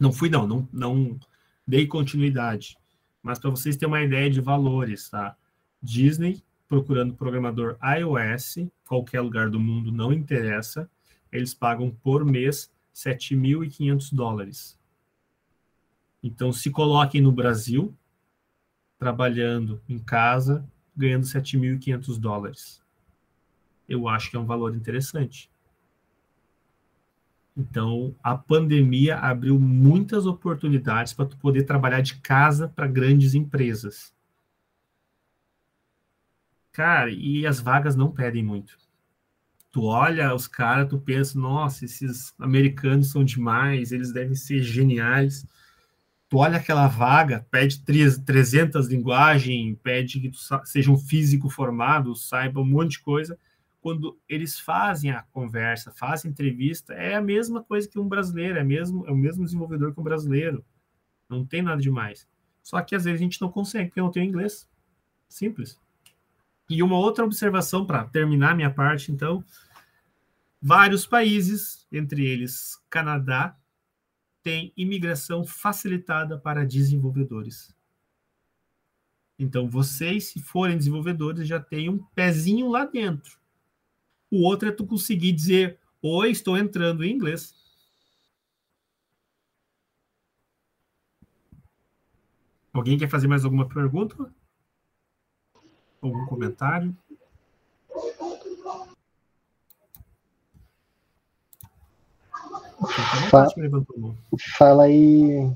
Não fui, não, não, não dei continuidade. Mas para vocês terem uma ideia de valores, tá? Disney procurando programador iOS, qualquer lugar do mundo não interessa, eles pagam por mês 7.500 dólares. Então, se coloquem no Brasil, trabalhando em casa, ganhando 7.500 dólares. Eu acho que é um valor interessante. Então, a pandemia abriu muitas oportunidades para tu poder trabalhar de casa para grandes empresas. Cara, e as vagas não pedem muito. Tu olha os caras, tu pensa, nossa, esses americanos são demais, eles devem ser geniais tu olha aquela vaga, pede 300 linguagens, pede que tu seja um físico formado, saiba um monte de coisa. Quando eles fazem a conversa, fazem entrevista, é a mesma coisa que um brasileiro, é, mesmo, é o mesmo desenvolvedor que um brasileiro. Não tem nada demais. Só que às vezes a gente não consegue, porque não tem inglês. Simples. E uma outra observação para terminar minha parte, então, vários países, entre eles Canadá, tem imigração facilitada para desenvolvedores. Então, vocês, se forem desenvolvedores, já tem um pezinho lá dentro. O outro é tu conseguir dizer: Oi, estou entrando em inglês. Alguém quer fazer mais alguma pergunta? Algum comentário? Fa fala aí.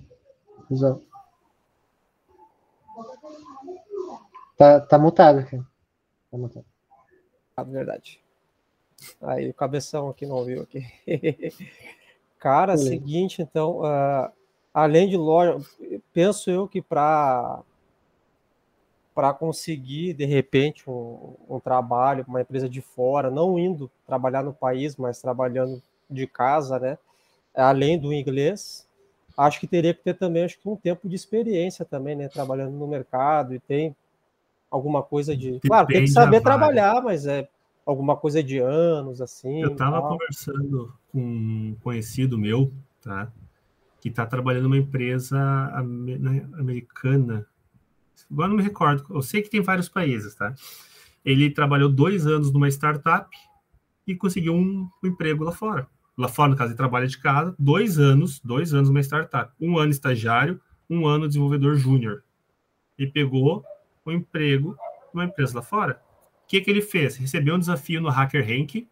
Tá, tá mutado, cara. Tá mutado. Ah, verdade. Aí o cabeção aqui não ouviu aqui. *laughs* cara, Beleza. seguinte, então, uh, além de loja, penso eu que para para conseguir de repente um, um trabalho uma empresa de fora, não indo trabalhar no país, mas trabalhando de casa, né? além do inglês, acho que teria que ter também acho que um tempo de experiência também, né, trabalhando no mercado e tem alguma coisa de, Depende claro, tem que saber trabalhar, mas é alguma coisa de anos assim. Eu estava conversando com um conhecido meu, tá? Que está trabalhando numa empresa né, americana. Agora não me recordo. Eu sei que tem vários países, tá? Ele trabalhou dois anos numa startup e conseguiu um, um emprego lá fora lá fora, no caso, ele trabalha de casa, dois anos, dois anos uma startup, um ano estagiário, um ano desenvolvedor júnior. E pegou um emprego numa empresa lá fora. O que, que ele fez? Recebeu um desafio no Hacker Rank,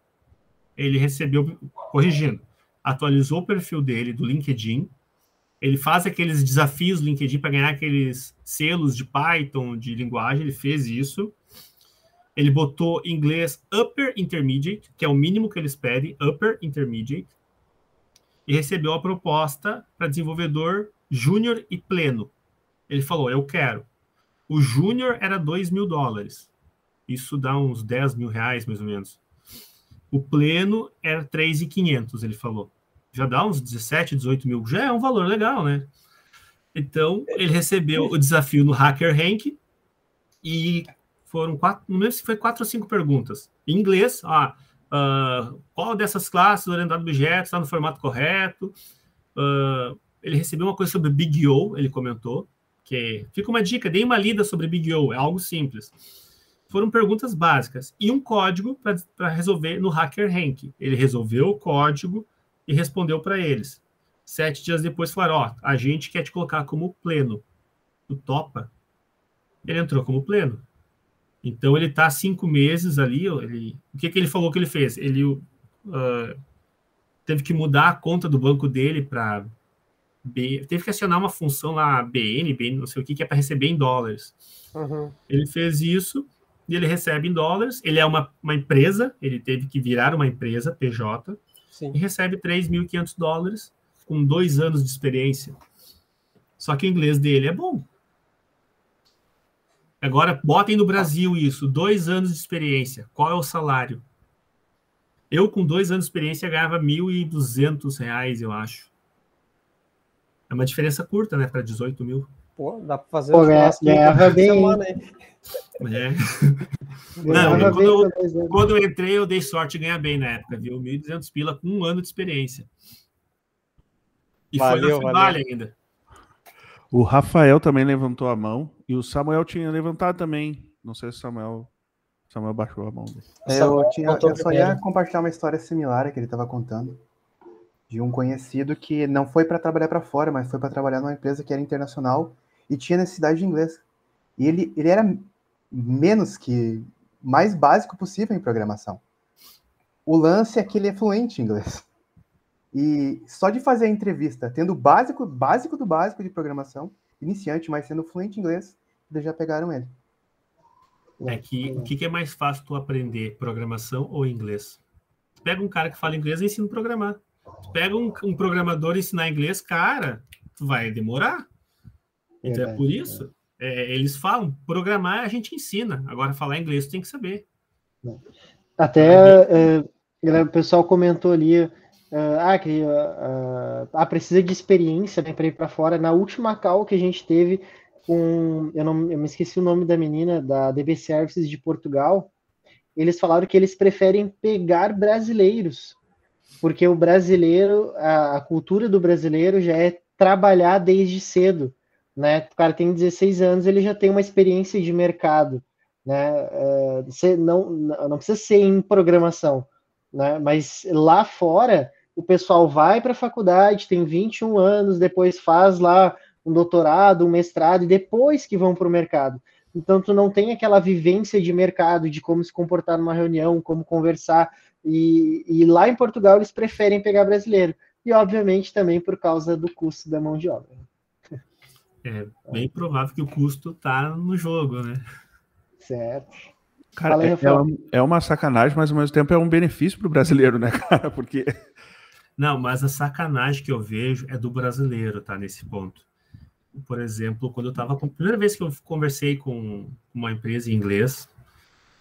ele recebeu, corrigindo, atualizou o perfil dele do LinkedIn, ele faz aqueles desafios LinkedIn para ganhar aqueles selos de Python, de linguagem, ele fez isso, ele botou inglês Upper Intermediate, que é o mínimo que eles pedem, Upper Intermediate, e recebeu a proposta para desenvolvedor júnior e pleno. Ele falou: Eu quero. O júnior era 2 mil dólares. Isso dá uns 10 mil reais, mais ou menos. O pleno era 3,500, ele falou. Já dá uns 17, 18 mil. Já é um valor legal, né? Então, ele recebeu o desafio no Hacker Rank e foram quatro, não lembro se foi quatro ou cinco perguntas. Em inglês, ah, uh, qual dessas classes orientado a objetos está no formato correto? Uh, ele recebeu uma coisa sobre Big O, ele comentou, que fica uma dica, dê uma lida sobre Big O, é algo simples. foram perguntas básicas e um código para resolver no Hacker Rank. Ele resolveu o código e respondeu para eles. Sete dias depois falaram: Ó, a gente quer te colocar como pleno. O topa. Ele entrou como pleno. Então ele está cinco meses ali. Ele, o que, que ele falou que ele fez? Ele uh, teve que mudar a conta do banco dele para teve que acionar uma função lá BN, BN, não sei o que, que é para receber em dólares. Uhum. Ele fez isso e ele recebe em dólares. Ele é uma, uma empresa, ele teve que virar uma empresa, PJ, Sim. e recebe 3.500 dólares com dois anos de experiência. Só que o inglês dele é bom. Agora, botem no Brasil isso, dois anos de experiência. Qual é o salário? Eu, com dois anos de experiência, ganhava 1.200 reais, eu acho. É uma diferença curta, né? Para 18 mil. Pô, dá para fazer Pô, ganhava *laughs* bem. Semana, hein? É. *laughs* Não, quando, eu, quando eu entrei, eu dei sorte de ganhar bem na época, viu? 1.200 pila com um ano de experiência. E valeu, foi na Vale ainda. O Rafael também levantou a mão e o Samuel tinha levantado também. Não sei se o Samuel, Samuel baixou a mão. É, eu, tinha, eu só ia compartilhar uma história similar que ele estava contando de um conhecido que não foi para trabalhar para fora, mas foi para trabalhar numa empresa que era internacional e tinha necessidade de inglês. E ele, ele era menos que mais básico possível em programação. O lance é que ele é fluente em inglês. E só de fazer a entrevista, tendo o básico, básico do básico de programação, iniciante, mas sendo fluente em inglês, eles já pegaram ele. É que o que é mais fácil tu aprender, programação ou inglês? pega um cara que fala inglês e ensina a programar. Tu pega um, um programador e ensinar inglês, cara, tu vai demorar. Então é, é por isso. É, eles falam, programar a gente ensina, agora falar inglês tem que saber. Até é, o pessoal comentou ali, uh, ah, que ah, precisa de experiência né, para ir para fora. Na última call que a gente teve com, eu, não, eu me esqueci o nome da menina, da DB Services de Portugal, eles falaram que eles preferem pegar brasileiros, porque o brasileiro, a, a cultura do brasileiro já é trabalhar desde cedo né? O cara tem 16 anos, ele já tem uma experiência de mercado, né? Uh, você não, não precisa ser em programação, né? Mas lá fora, o pessoal vai para a faculdade, tem 21 anos, depois faz lá um doutorado, um mestrado, e depois que vão para o mercado. Então, tu não tem aquela vivência de mercado, de como se comportar numa reunião, como conversar. E, e lá em Portugal, eles preferem pegar brasileiro. E, obviamente, também por causa do custo da mão de obra é bem provável que o custo tá no jogo, né? Certo. Cara, aí, é, é, uma sacanagem, mas ao mesmo tempo é um benefício para o brasileiro, né, *laughs* cara? Porque. Não, mas a sacanagem que eu vejo é do brasileiro, tá? Nesse ponto. Por exemplo, quando eu tava. A primeira vez que eu conversei com uma empresa em inglês,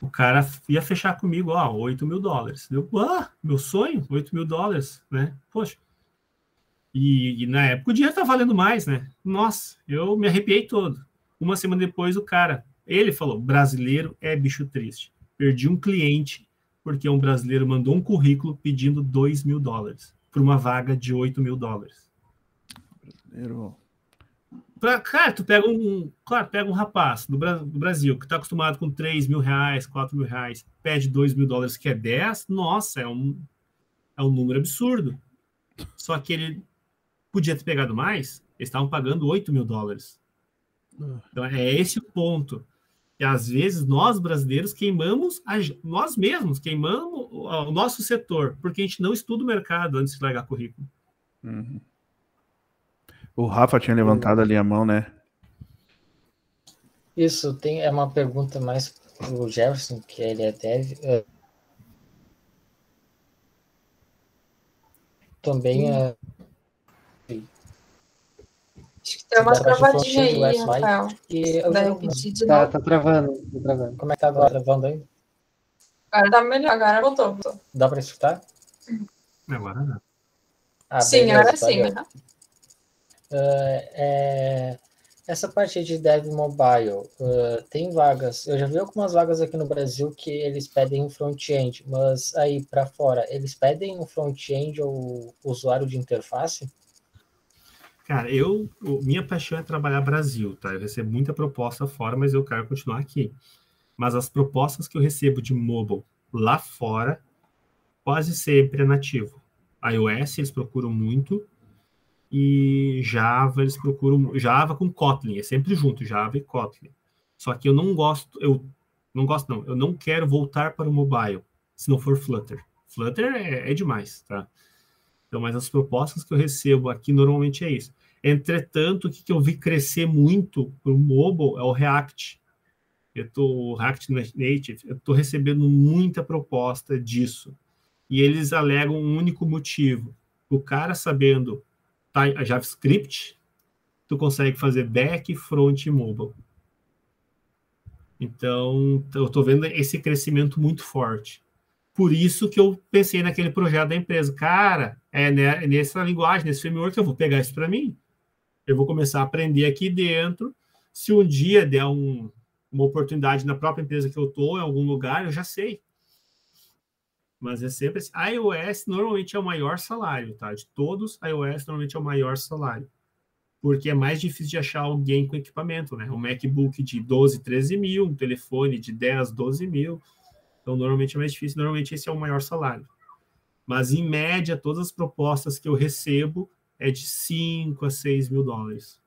o cara ia fechar comigo, ó, 8 mil dólares. Eu, ah, meu sonho, 8 mil dólares, né? Poxa, e, e, na época o dinheiro tá valendo mais, né? Nossa, eu me arrepiei todo. Uma semana depois, o cara, ele falou: brasileiro é bicho triste. Perdi um cliente porque um brasileiro mandou um currículo pedindo 2 mil dólares por uma vaga de 8 mil dólares. Brasileiro. Pra, cara, tu pega um. Claro, pega um rapaz do, do Brasil que está acostumado com 3 mil reais, 4 mil reais, pede 2 mil dólares, que é 10, nossa, é um, é um número absurdo. Só que ele podia ter pegado mais, eles estavam pagando 8 mil dólares. Então é esse o ponto. E às vezes nós brasileiros queimamos a, nós mesmos, queimamos o, nosso setor, porque a gente não estuda o mercado antes de largar currículo. Uhum. O Rafa tinha levantado ali a mão, né? Isso, tem, é uma pergunta mais para o Jefferson, que ele é dev. Uh, também uh, Acho que tem uma travadinha aí, Rafael. E eu tá, tá travando, tá travando. Como é que tá agora? Travando aí? Agora tá melhor, agora voltou. voltou. Dá para escutar? Agora não. Ah, sim, beleza, agora sim. Né? Uh, é, essa parte de Dev Mobile, uh, tem vagas. Eu já vi algumas vagas aqui no Brasil que eles pedem um front-end, mas aí para fora, eles pedem um front-end ou usuário de interface? Cara, eu, minha paixão é trabalhar Brasil, tá? Eu recebo muita proposta fora, mas eu quero continuar aqui. Mas as propostas que eu recebo de mobile lá fora, quase sempre é nativo. iOS eles procuram muito e Java eles procuram Java com Kotlin, é sempre junto, Java e Kotlin. Só que eu não gosto, eu não gosto não, eu não quero voltar para o mobile se não for Flutter. Flutter é, é demais, tá? Então, mas as propostas que eu recebo aqui normalmente é isso. Entretanto, o que eu vi crescer muito para o mobile é o React. Eu tô React Native, eu estou recebendo muita proposta disso. E eles alegam um único motivo. O cara sabendo tá, a JavaScript, tu consegue fazer back, front e mobile. Então, eu estou vendo esse crescimento muito forte. Por isso que eu pensei naquele projeto da empresa. Cara, é nessa linguagem, nesse framework, eu vou pegar isso para mim. Eu vou começar a aprender aqui dentro. Se um dia der um, uma oportunidade na própria empresa que eu estou, em algum lugar, eu já sei. Mas é sempre assim. IOS normalmente é o maior salário, tá? De todos, iOS normalmente é o maior salário. Porque é mais difícil de achar alguém com equipamento, né? Um MacBook de 12, 13 mil, um telefone de 10, 12 mil. Então, normalmente é mais difícil. Normalmente esse é o maior salário. Mas, em média, todas as propostas que eu recebo é de 5 a 6 mil dólares.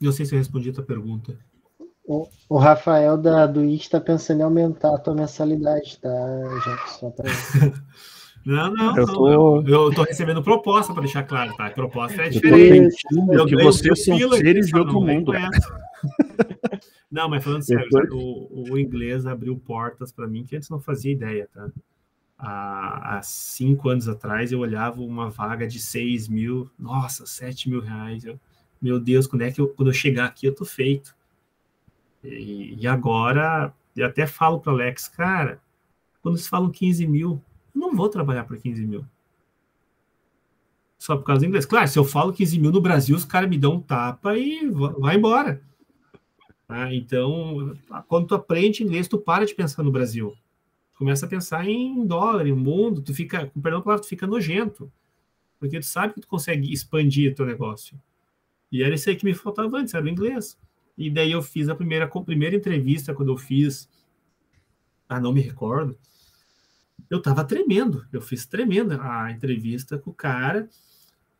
Não sei se eu respondi a tua pergunta. O, o Rafael da do IT está pensando em aumentar a tua mensalidade, tá, Só Pra... *laughs* Não, não, eu tô, eu tô recebendo proposta para deixar claro, tá? A proposta é diferente. Eu que vocês são seres de outro mundo. Não, mas falando sério, o, o inglês abriu portas para mim que antes não fazia ideia, tá? Há, cinco anos atrás eu olhava uma vaga de 6 mil, nossa, 7 mil reais. Eu, meu Deus, quando é que eu, quando eu chegar aqui eu tô feito? E, e agora, eu até falo para Alex, cara, quando eles falam 15 mil, eu não vou trabalhar por 15 mil. Só por causa do inglês. Claro, se eu falo 15 mil no Brasil, os caras me dão um tapa e vai embora. Ah, então, quando tu aprende inglês, tu para de pensar no Brasil. Tu começa a pensar em dólar, em mundo, tu fica, com perdão palavra, tu fica nojento. Porque tu sabe que tu consegue expandir teu negócio. E era isso aí que me faltava antes, era o inglês. E daí eu fiz a primeira, a primeira entrevista, quando eu fiz, ah, não me recordo, eu tava tremendo, eu fiz tremenda a entrevista com o cara,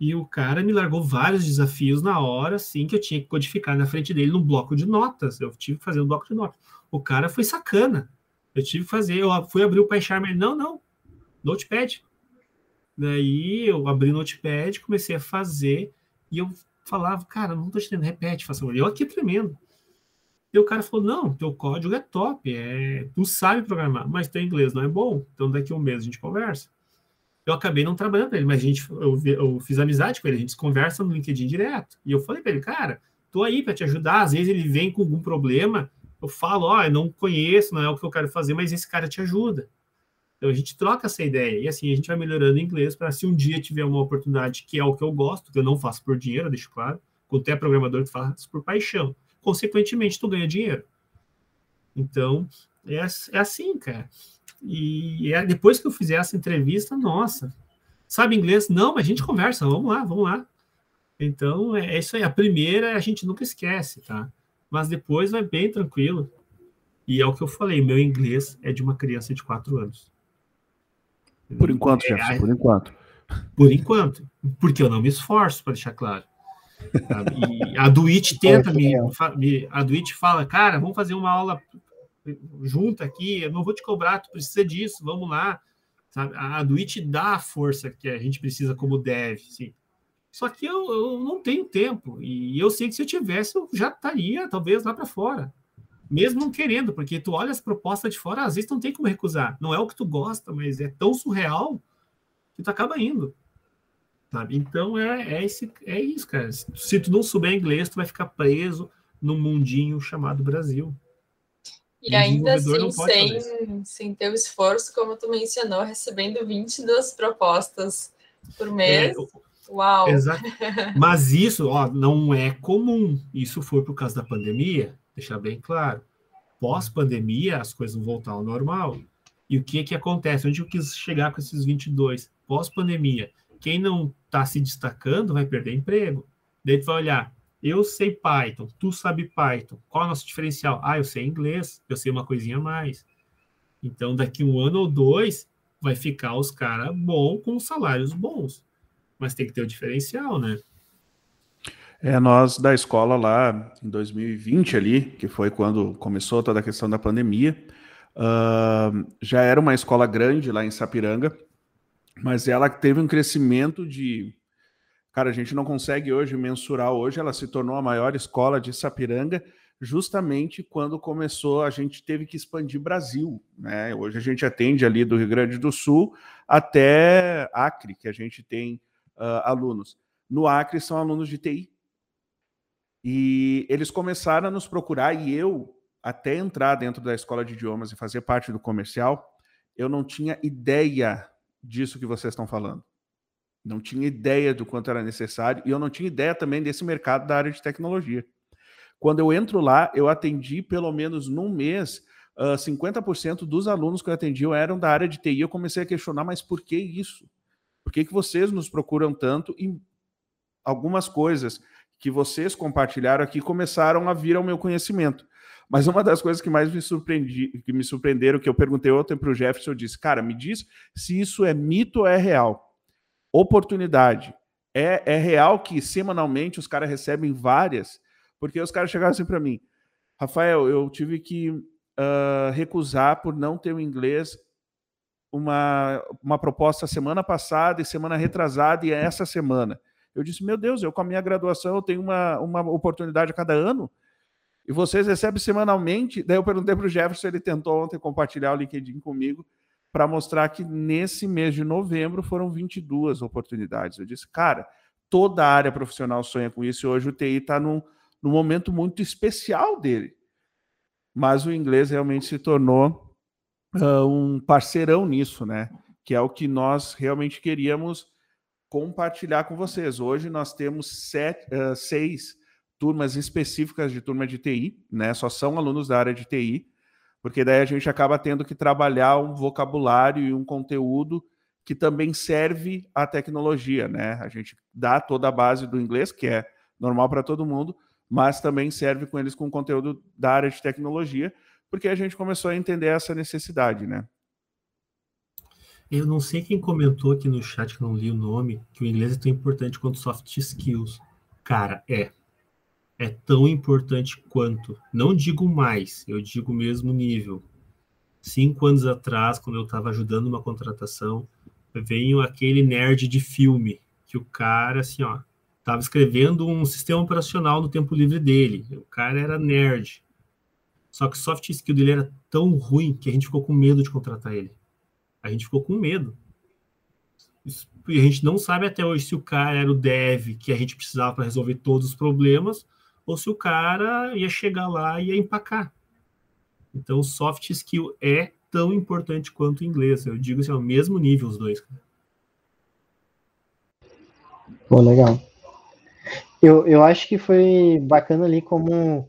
e o cara me largou vários desafios na hora, assim, que eu tinha que codificar na frente dele no bloco de notas, eu tive que fazer um bloco de notas. O cara foi sacana, eu tive que fazer, eu fui abrir o PyCharm, não, não, Notepad. Daí eu abri o Notepad, comecei a fazer, e eu falava, cara, não tô entendendo, repete, faça Eu aqui tremendo. E o cara falou, não, teu código é top, é, tu sabe programar, mas teu inglês não é bom, então daqui a um mês a gente conversa. Eu acabei não trabalhando com ele, mas a gente, eu, eu fiz amizade com ele, a gente conversa no LinkedIn direto. E eu falei para ele, cara, tô aí para te ajudar, às vezes ele vem com algum problema, eu falo, ó, oh, eu não conheço, não é o que eu quero fazer, mas esse cara te ajuda. Então a gente troca essa ideia e assim a gente vai melhorando o inglês para se um dia tiver uma oportunidade que é o que eu gosto, que eu não faço por dinheiro, deixo claro, quando tu é programador tu faz por paixão. Consequentemente tu ganha dinheiro. Então é, é assim, cara. E é, depois que eu fizer essa entrevista, nossa, sabe inglês? Não, mas a gente conversa, vamos lá, vamos lá. Então é, é isso aí. A primeira a gente nunca esquece, tá? Mas depois vai bem tranquilo. E é o que eu falei, meu inglês é de uma criança de quatro anos. Por enquanto, é, Jefferson, por enquanto. Por enquanto. Porque eu não me esforço, para deixar claro. *laughs* E a Duit tenta me, me. A Duit fala, cara, vamos fazer uma aula junta aqui, eu não vou te cobrar, tu precisa disso, vamos lá. Sabe? A Duit dá a força que a gente precisa como dev, sim. Só que eu, eu não tenho tempo. E eu sei que se eu tivesse, eu já estaria, talvez, lá para fora mesmo não querendo, porque tu olha as propostas de fora, às vezes não tem como recusar. Não é o que tu gosta, mas é tão surreal que tu acaba indo. Sabe? Então é, é, esse, é isso, cara. Se tu não souber inglês, tu vai ficar preso num mundinho chamado Brasil. E, ainda assim, sem, sem ter o esforço, como tu mencionou, recebendo 22 propostas por mês. É, Uau! Exato. *laughs* Mas isso ó, não é comum. Isso foi por causa da pandemia deixar bem claro. Pós-pandemia, as coisas vão voltar ao normal. E o que que acontece? Onde eu quis chegar com esses 22? Pós-pandemia, quem não está se destacando vai perder emprego. Daí tu vai olhar, Eu sei Python, tu sabe Python. Qual é o nosso diferencial? Ah, eu sei inglês, eu sei uma coisinha a mais. Então, daqui um ano ou dois, vai ficar os caras bons com salários bons. Mas tem que ter o diferencial, né? É, nós da escola lá em 2020 ali, que foi quando começou toda a questão da pandemia, uh, já era uma escola grande lá em Sapiranga, mas ela teve um crescimento de Cara, a gente não consegue hoje mensurar hoje, ela se tornou a maior escola de Sapiranga justamente quando começou, a gente teve que expandir Brasil, né? Hoje a gente atende ali do Rio Grande do Sul até Acre, que a gente tem uh, alunos. No Acre são alunos de TI. E eles começaram a nos procurar e eu, até entrar dentro da escola de idiomas e fazer parte do comercial, eu não tinha ideia disso que vocês estão falando. Não tinha ideia do quanto era necessário e eu não tinha ideia também desse mercado da área de tecnologia. Quando eu entro lá, eu atendi pelo menos num mês uh, 50% dos alunos que eu atendi eram da área de TI. Eu comecei a questionar, mas por que isso? Por que, que vocês nos procuram tanto? E algumas coisas que vocês compartilharam aqui começaram a vir ao meu conhecimento. Mas uma das coisas que mais me surpreendi, que me surpreenderam, que eu perguntei ontem para o Jefferson, eu disse, cara, me diz se isso é mito ou é real oportunidade. É, é real que semanalmente os caras recebem várias, porque os caras chegaram assim para mim, Rafael, eu tive que uh, recusar por não ter o inglês uma, uma proposta semana passada e semana retrasada e essa semana. Eu disse, meu Deus, eu com a minha graduação eu tenho uma, uma oportunidade a cada ano e vocês recebem semanalmente. Daí eu perguntei para o Jefferson, ele tentou ontem compartilhar o LinkedIn comigo para mostrar que nesse mês de novembro foram 22 oportunidades. Eu disse, cara, toda a área profissional sonha com isso e hoje o TI está num, num momento muito especial dele. Mas o inglês realmente se tornou uh, um parceirão nisso, né? Que é o que nós realmente queríamos compartilhar com vocês. Hoje nós temos sete, uh, seis turmas específicas de turma de TI, né? Só são alunos da área de TI porque daí a gente acaba tendo que trabalhar um vocabulário e um conteúdo que também serve à tecnologia, né? A gente dá toda a base do inglês, que é normal para todo mundo, mas também serve com eles com conteúdo da área de tecnologia, porque a gente começou a entender essa necessidade, né? Eu não sei quem comentou aqui no chat, que não li o nome, que o inglês é tão importante quanto soft skills. Cara, é é tão importante quanto. Não digo mais, eu digo mesmo nível. Cinco anos atrás, quando eu estava ajudando uma contratação, veio aquele nerd de filme, que o cara, assim, ó, estava escrevendo um sistema operacional no tempo livre dele. O cara era nerd. Só que o soft skill dele era tão ruim que a gente ficou com medo de contratar ele. A gente ficou com medo. E a gente não sabe até hoje se o cara era o dev que a gente precisava para resolver todos os problemas ou se o cara ia chegar lá e ia empacar. Então, soft skill é tão importante quanto o inglês. Eu digo assim, ao mesmo nível os dois. Pô, legal. Eu, eu acho que foi bacana ali como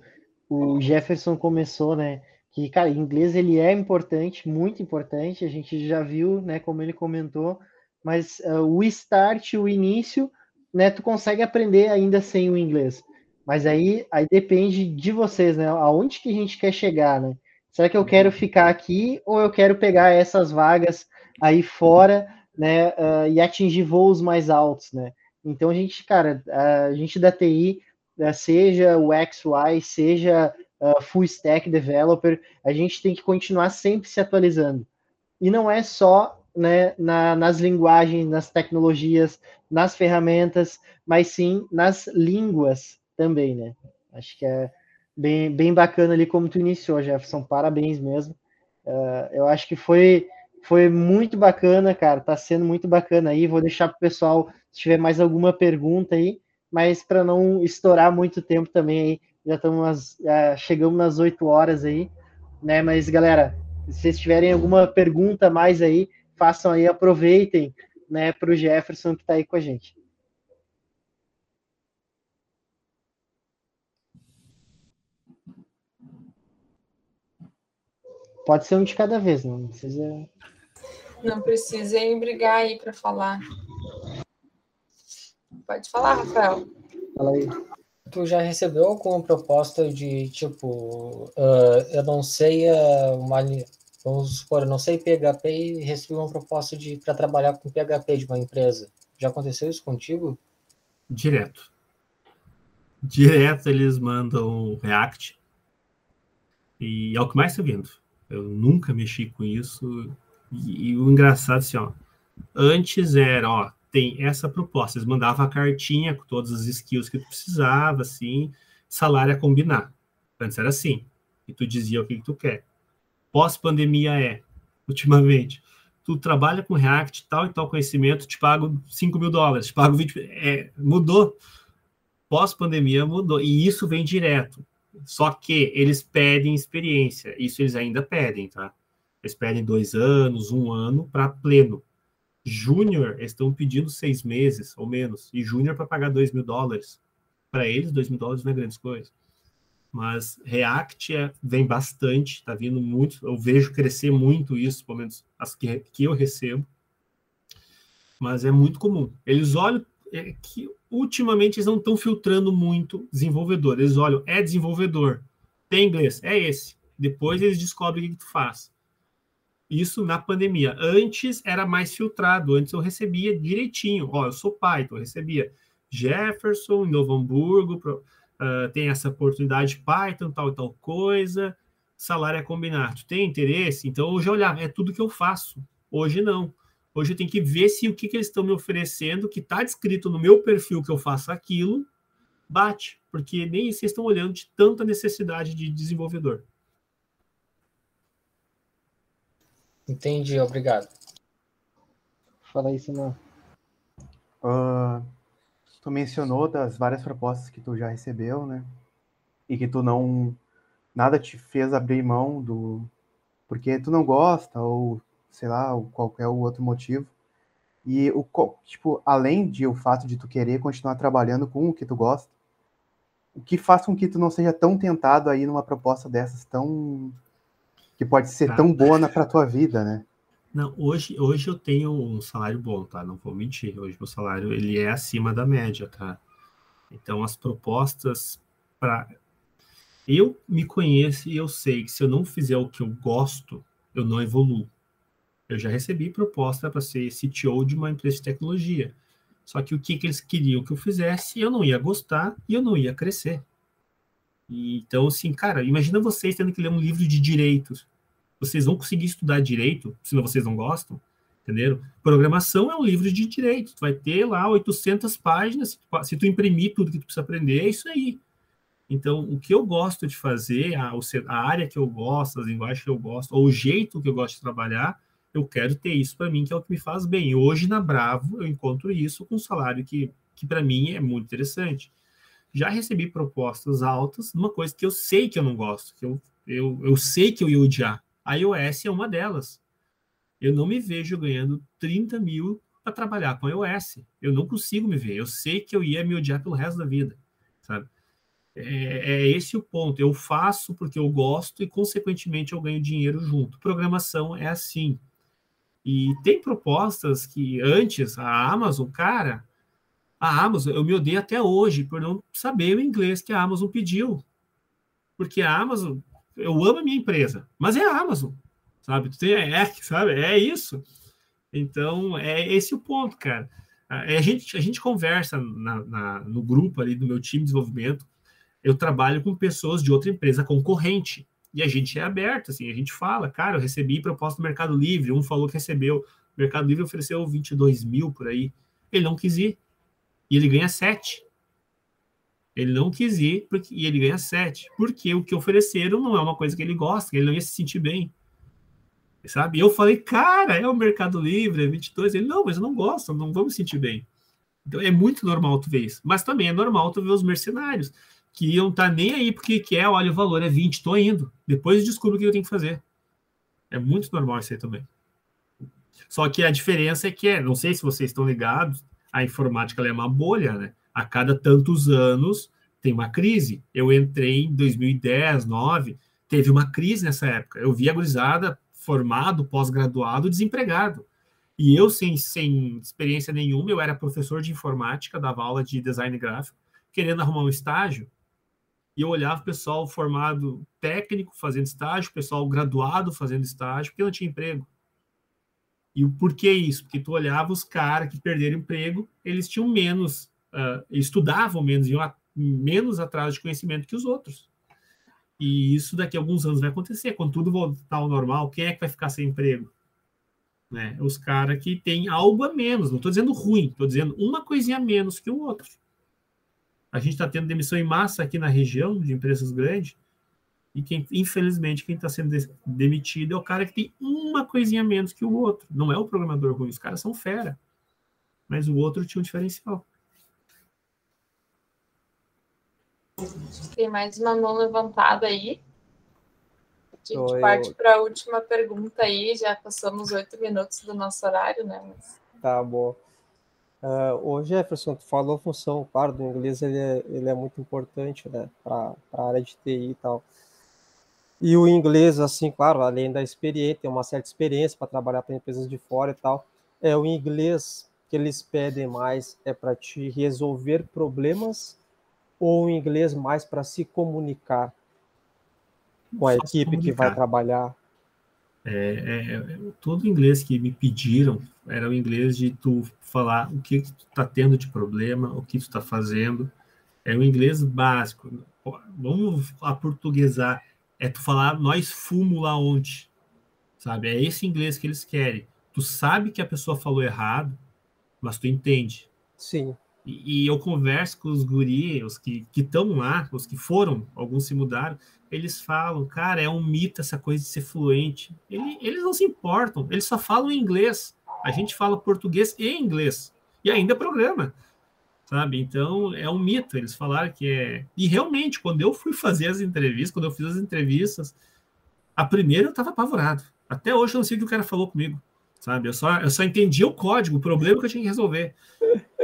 o Jefferson começou, né? Que, cara, inglês ele é importante, muito importante. A gente já viu, né, como ele comentou, mas uh, o start, o início, né, tu consegue aprender ainda sem o inglês. Mas aí, aí depende de vocês, né? Aonde que a gente quer chegar, né? Será que eu quero ficar aqui ou eu quero pegar essas vagas aí fora, né? Uh, e atingir voos mais altos, né? Então a gente, cara, a gente da TI, né, seja o XY, seja uh, full stack developer, a gente tem que continuar sempre se atualizando. E não é só né, na, nas linguagens, nas tecnologias, nas ferramentas, mas sim nas línguas também, né? Acho que é bem, bem bacana ali como tu iniciou, Jefferson. Parabéns mesmo. Uh, eu acho que foi, foi muito bacana, cara. Tá sendo muito bacana aí. Vou deixar para o pessoal, se tiver mais alguma pergunta aí, mas para não estourar muito tempo também aí, já estamos já chegamos nas 8 horas aí, né? Mas galera, se vocês tiverem alguma pergunta mais aí, façam aí, aproveitem, né, para o Jefferson que está aí com a gente. Pode ser um de cada vez, não precisa. Não precisem brigar aí para falar. Pode falar, Rafael. Fala aí. tu já recebeu alguma proposta de tipo, uh, eu não sei uh, uma vamos supor, eu não sei PHP e recebi uma proposta de para trabalhar com PHP de uma empresa. Já aconteceu isso contigo? Direto. Direto eles mandam React. E é o que mais está vindo. Eu nunca mexi com isso. E, e o engraçado assim, ó, antes era, ó, tem essa proposta. Eles mandavam a cartinha com todas as skills que tu precisava, assim, salário a combinar. Antes era assim. E tu dizia o que, que tu quer. Pós-pandemia é, *laughs* ultimamente, tu trabalha com React, tal e tal conhecimento, te pago 5 mil dólares, te pago 20 é, Mudou. Pós-pandemia mudou. E isso vem direto. Só que eles pedem experiência. Isso eles ainda pedem, tá? Eles pedem dois anos, um ano para pleno. Júnior, estão pedindo seis meses ou menos. E Júnior para pagar dois mil dólares. Para eles, dois mil dólares não é grande coisa. Mas React é, vem bastante, está vindo muito. Eu vejo crescer muito isso, pelo menos as que, que eu recebo. Mas é muito comum. Eles olham é, que ultimamente eles não estão filtrando muito desenvolvedor. Eles olham, é desenvolvedor, tem inglês, é esse. Depois eles descobrem o que, tu faz. Isso na pandemia. Antes era mais filtrado, antes eu recebia direitinho. Ó, eu sou pai, então eu recebia Jefferson, Novo Hamburgo, uh, tem essa oportunidade Python, tal e tal coisa, salário é combinado. Tem interesse? Então eu já olhava, é tudo que eu faço. Hoje não. Hoje eu tenho que ver se o que, que eles estão me oferecendo, que está descrito no meu perfil que eu faço aquilo, bate. Porque nem vocês estão olhando de tanta necessidade de desenvolvedor. Entendi, obrigado. Fala isso, não. Uh, tu mencionou das várias propostas que tu já recebeu, né? E que tu não. Nada te fez abrir mão do. Porque tu não gosta, ou sei lá, ou qualquer outro motivo. E o tipo, além de o fato de tu querer continuar trabalhando com o que tu gosta, o que faz com que tu não seja tão tentado aí numa proposta dessas tão que pode ser tá. tão boa para tua vida, né? Não, hoje, hoje eu tenho um salário bom, tá? Não vou mentir. Hoje meu salário ele é acima da média, tá? Então as propostas para eu me conheço e eu sei que se eu não fizer o que eu gosto, eu não evoluo. Eu já recebi proposta para ser CTO de uma empresa de tecnologia. Só que o que, que eles queriam que eu fizesse, eu não ia gostar e eu não ia crescer. E, então, assim, cara, imagina vocês tendo que ler um livro de direitos. Vocês vão conseguir estudar direito, se vocês não gostam, entenderam? Programação é um livro de direito. Tu vai ter lá 800 páginas. Se tu imprimir tudo que tu precisa aprender, é isso aí. Então, o que eu gosto de fazer, a, a área que eu gosto, as linguagens que eu gosto, ou o jeito que eu gosto de trabalhar, eu quero ter isso para mim, que é o que me faz bem. Hoje, na Bravo, eu encontro isso com um salário que, que para mim é muito interessante já recebi propostas altas numa coisa que eu sei que eu não gosto, que eu, eu, eu sei que eu ia odiar. A iOS é uma delas. Eu não me vejo ganhando 30 mil para trabalhar com a iOS. Eu não consigo me ver. Eu sei que eu ia me odiar pelo resto da vida, sabe? É, é esse o ponto. Eu faço porque eu gosto e, consequentemente, eu ganho dinheiro junto. Programação é assim. E tem propostas que antes a Amazon, cara, a Amazon, eu me odeio até hoje por não saber o inglês que a Amazon pediu. Porque a Amazon, eu amo a minha empresa, mas é a Amazon, sabe? Tu tem é, sabe? É isso. Então, é esse o ponto, cara. É, a, gente, a gente conversa na, na, no grupo ali do meu time de desenvolvimento. Eu trabalho com pessoas de outra empresa concorrente. E a gente é aberto, assim, a gente fala, cara, eu recebi proposta do Mercado Livre, um falou que recebeu, o Mercado Livre ofereceu 22 mil por aí. Ele não quis ir e ele ganha 7. Ele não quis ir porque, e ele ganha 7. Porque o que ofereceram não é uma coisa que ele gosta, ele não ia se sentir bem. Sabe? Eu falei, cara, é o Mercado Livre, é 22. Ele, não, mas eu não gosto, não vou me sentir bem. Então é muito normal tu ver isso. Mas também é normal tu ver os mercenários que estar tá nem aí porque quer, é, olha, o valor é 20, tô indo. Depois descubro o que eu tenho que fazer. É muito normal isso aí também. Só que a diferença é que, é, não sei se vocês estão ligados, a informática é uma bolha, né? A cada tantos anos tem uma crise. Eu entrei em 2010, 2009, teve uma crise nessa época. Eu vi a gurizada formado, pós-graduado, desempregado. E eu, sem, sem experiência nenhuma, eu era professor de informática, dava aula de design gráfico. querendo arrumar um estágio, e eu olhava o pessoal formado técnico fazendo estágio, o pessoal graduado fazendo estágio, porque não tinha emprego. E o porquê isso? Porque tu olhava os caras que perderam emprego, eles tinham menos, uh, estudavam menos, iam a, menos atrás de conhecimento que os outros. E isso daqui a alguns anos vai acontecer. Quando tudo voltar ao normal, quem é que vai ficar sem emprego? Né? Os caras que têm algo a menos. Não estou dizendo ruim, estou dizendo uma coisinha a menos que o outro. A gente está tendo demissão em massa aqui na região de empresas grandes. E quem, infelizmente, quem está sendo demitido é o cara que tem uma coisinha menos que o outro. Não é o programador ruim, os caras são fera. Mas o outro tinha um diferencial. Tem mais uma mão levantada aí. A gente parte para a última pergunta aí. Já passamos oito minutos do nosso horário, né? Mas... Tá bom. Uh, o Jefferson, tu falou a função, claro, do inglês ele é, ele é muito importante, né, para a área de TI e tal. E o inglês, assim, claro, além da experiência, tem uma certa experiência para trabalhar para empresas de fora e tal. É o inglês que eles pedem mais é para te resolver problemas ou o inglês mais para se comunicar com a Só equipe que vai trabalhar? É, é, é, todo o inglês que me pediram era o inglês de tu falar o que, tu está tendo de problema, o que tu está fazendo. É o inglês básico. Vamos aportuguesar. É tu falar nós fumo lá onde. Sabe? É esse inglês que eles querem. Tu sabe que a pessoa falou errado, mas tu entende. Sim. E, e eu converso com os guris, os que estão lá, os que foram, alguns se mudaram, eles falam, cara, é um mito essa coisa de ser fluente. Ele, eles não se importam, eles só falam inglês. A gente fala português e inglês. E ainda programa. Sabe? Então, é um mito. Eles falaram que é. E realmente, quando eu fui fazer as entrevistas, quando eu fiz as entrevistas, a primeira eu estava apavorado. Até hoje eu não sei o que o cara falou comigo. Sabe? Eu só, eu só entendi o código, o problema que eu tinha que resolver.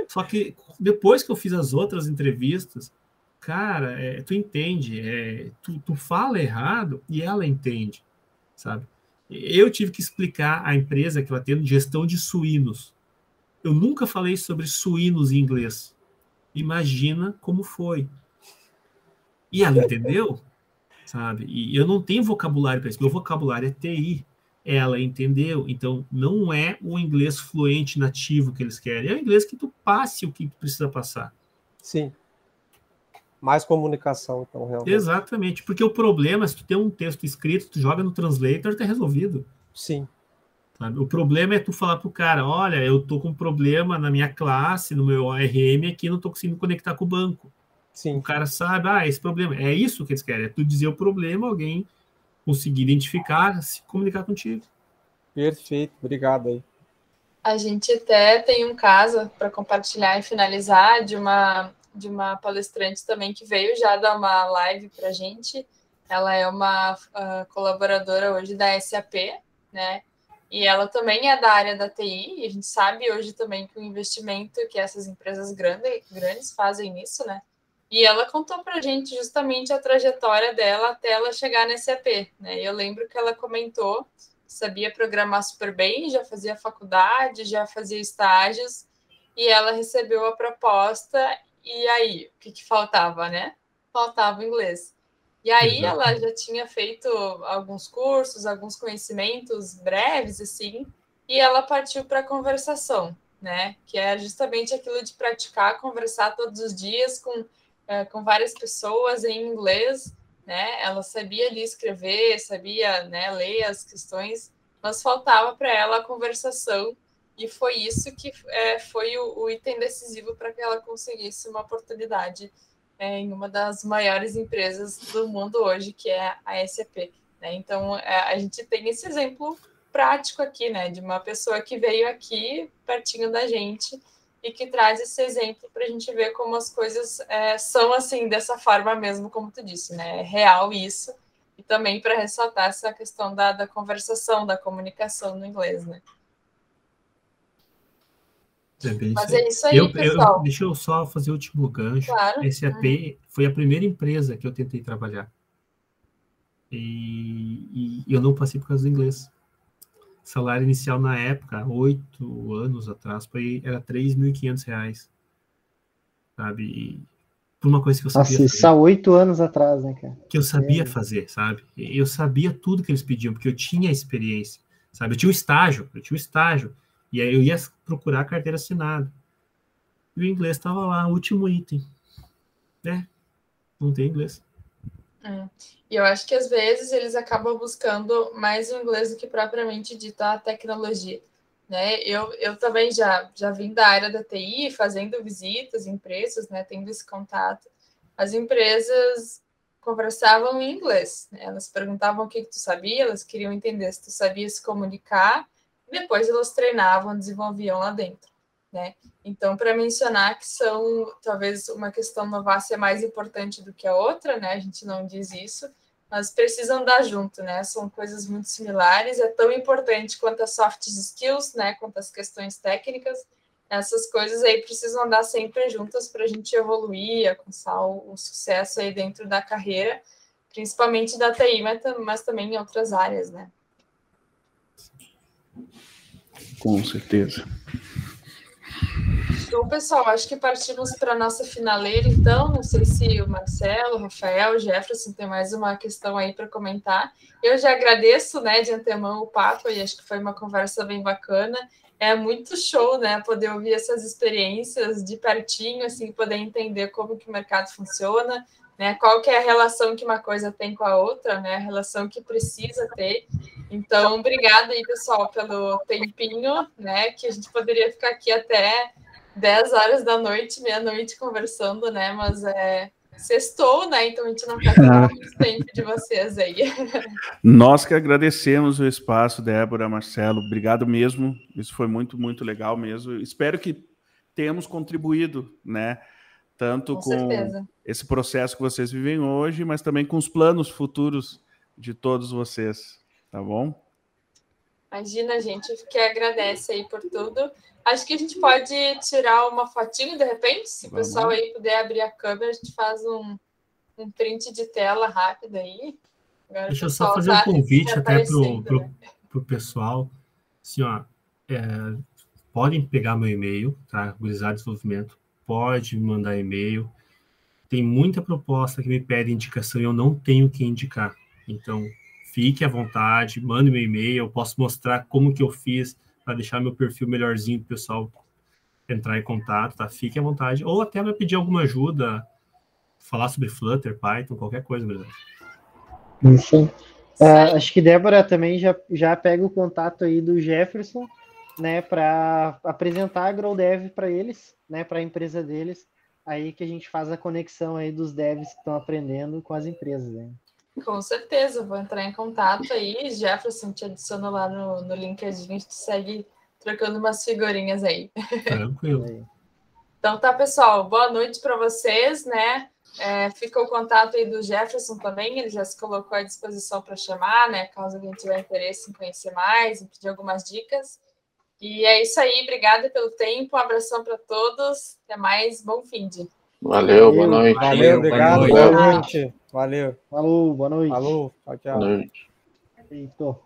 Só que depois que eu fiz as outras entrevistas, cara, é, tu entende, é, tu, tu fala errado e ela entende, sabe? Eu tive que explicar à empresa que eu atendo gestão de suínos. Eu nunca falei sobre suínos em inglês. Imagina como foi. E ela entendeu, sabe? E eu não tenho vocabulário para isso. Meu vocabulário é TI. Ela entendeu. Então, não é o inglês fluente nativo que eles querem. É o inglês que tu passe o que tu precisa passar. Sim mais comunicação, então, realmente. Exatamente, porque o problema, se tu tem um texto escrito, tu joga no translator, tá resolvido. Sim. Sabe? O problema é tu falar pro cara, olha, eu tô com um problema na minha classe, no meu ORM aqui, não tô conseguindo conectar com o banco. Sim. O cara sabe, ah, esse problema, é isso que eles querem, é tu dizer o problema, alguém conseguir identificar, se comunicar contigo. Perfeito, obrigado aí. A gente até tem um caso para compartilhar e finalizar de uma de uma palestrante também que veio já dar uma live para gente. Ela é uma uh, colaboradora hoje da SAP, né? E ela também é da área da TI, e a gente sabe hoje também que o investimento que essas empresas grande, grandes fazem nisso, né? E ela contou para a gente justamente a trajetória dela até ela chegar na SAP, né? Eu lembro que ela comentou sabia programar super bem, já fazia faculdade, já fazia estágios, e ela recebeu a proposta e aí, o que, que faltava, né? Faltava inglês. E aí Exato. ela já tinha feito alguns cursos, alguns conhecimentos breves, assim, e ela partiu para a conversação, né? Que é justamente aquilo de praticar, conversar todos os dias com, é, com várias pessoas em inglês, né? Ela sabia ali escrever, sabia né, ler as questões, mas faltava para ela a conversação e foi isso que é, foi o, o, item decisivo para que ela conseguisse uma oportunidade é, em uma das maiores empresas do mundo hoje, que é a SAP. Né? Então, é, a gente tem esse exemplo prático aqui, né, de uma pessoa que veio aqui pertinho da gente e que traz esse exemplo para a gente ver como as coisas é, são assim, dessa forma mesmo, como tu disse, né? É real isso. E também para ressaltar essa questão da, da conversação, da comunicação no inglês, né? É Mas é isso aí, eu, pessoal. Eu, deixa eu só fazer o último gancho. Claro. SAP uhum. foi a primeira empresa que eu tentei trabalhar. E, e, eu não passei por causa do inglês. Salário inicial na época, oito anos atrás, foi, era R$ 3.500. Sabe? E por uma coisa que eu sabia Nossa, fazer. Isso há oito anos atrás, né, cara? Que eu sabia é. fazer, sabe? Eu sabia tudo que eles pediam, porque eu tinha experiência, sabe? Eu tinha um estágio, eu tinha um estágio. E aí eu ia procurar a carteira assinada. E o inglês estava lá, último item. Né? Não tem inglês. É. E eu acho que às vezes eles acabam buscando mais o inglês do que propriamente dita a tecnologia. Né? Eu, eu também já, já vim da área da TI, fazendo visitas em empresas, né? tendo esse contato. As empresas conversavam em inglês. Né? Elas perguntavam o que, que tu sabia, elas queriam entender se tu sabia se comunicar, depois elas treinavam, desenvolviam lá dentro. Né? Então, para mencionar que são, talvez uma questão vá ser mais importante do que a outra, né? A gente não diz isso, mas precisam dar junto, né? São coisas muito similares, é tão importante quanto as soft skills, né? Quanto as questões técnicas, essas coisas aí precisam andar sempre juntas para a gente evoluir, alcançar o, o, sucesso aí dentro da carreira, principalmente da TI, mas, mas também em outras áreas, né? Com certeza. Então, pessoal, acho que partimos para a nossa finaleira, então. Não sei se o Marcelo, o Rafael, o Jefferson tem mais uma questão aí para comentar. Eu já agradeço, né, de antemão o papo e acho que foi uma conversa bem bacana. É muito show, né, poder ouvir essas experiências de pertinho, assim, poder entender como que o mercado funciona, né, qual que é a relação que uma coisa tem com a outra, né, a relação que precisa ter. Então, obrigada aí, pessoal, pelo tempinho, né, que a gente poderia ficar aqui até 10 horas da noite, meia-noite conversando, né? Mas é sextou, né? Então a gente não quer muito *laughs* tempo de vocês aí. Nós que agradecemos o espaço, Débora, Marcelo. Obrigado mesmo. Isso foi muito, muito legal mesmo. Espero que tenhamos contribuído, né? Tanto com, com esse processo que vocês vivem hoje, mas também com os planos futuros de todos vocês, tá bom? Imagina, gente, que agradece aí por tudo. Acho que a gente pode tirar uma fotinho de repente, se Vamos. o pessoal aí puder abrir a câmera, a gente faz um, um print de tela rápido aí. Agora Deixa eu só fazer um convite até para o né? pessoal. Assim, ó, é, podem pegar meu e-mail, tá? Gurizada Desenvolvimento, pode me mandar e-mail. Tem muita proposta que me pede indicação e eu não tenho que indicar. Então, fique à vontade, mande meu e-mail, eu posso mostrar como que eu fiz para deixar meu perfil melhorzinho para o pessoal entrar em contato, tá? Fique à vontade. Ou até me pedir alguma ajuda, falar sobre Flutter, Python, qualquer coisa, verdade. Isso. Uh, acho que Débora também já, já pega o contato aí do Jefferson, né, para apresentar a GrowDev para eles, né, para a empresa deles, aí que a gente faz a conexão aí dos devs que estão aprendendo com as empresas, né? Com certeza, vou entrar em contato aí. Jefferson, te adiciono lá no, no LinkedIn, a gente segue trocando umas figurinhas aí. Tranquilo. Então tá, pessoal, boa noite para vocês, né? É, fica o contato aí do Jefferson também, ele já se colocou à disposição para chamar, né? Caso alguém tiver interesse em conhecer mais, em pedir algumas dicas. E é isso aí, obrigada pelo tempo, um abração para todos, até mais, bom fim de. Valeu, boa noite. Valeu, obrigado, boa noite. Valeu. Falou, boa noite. Falou, tchau, tchau. Boa noite. Eita.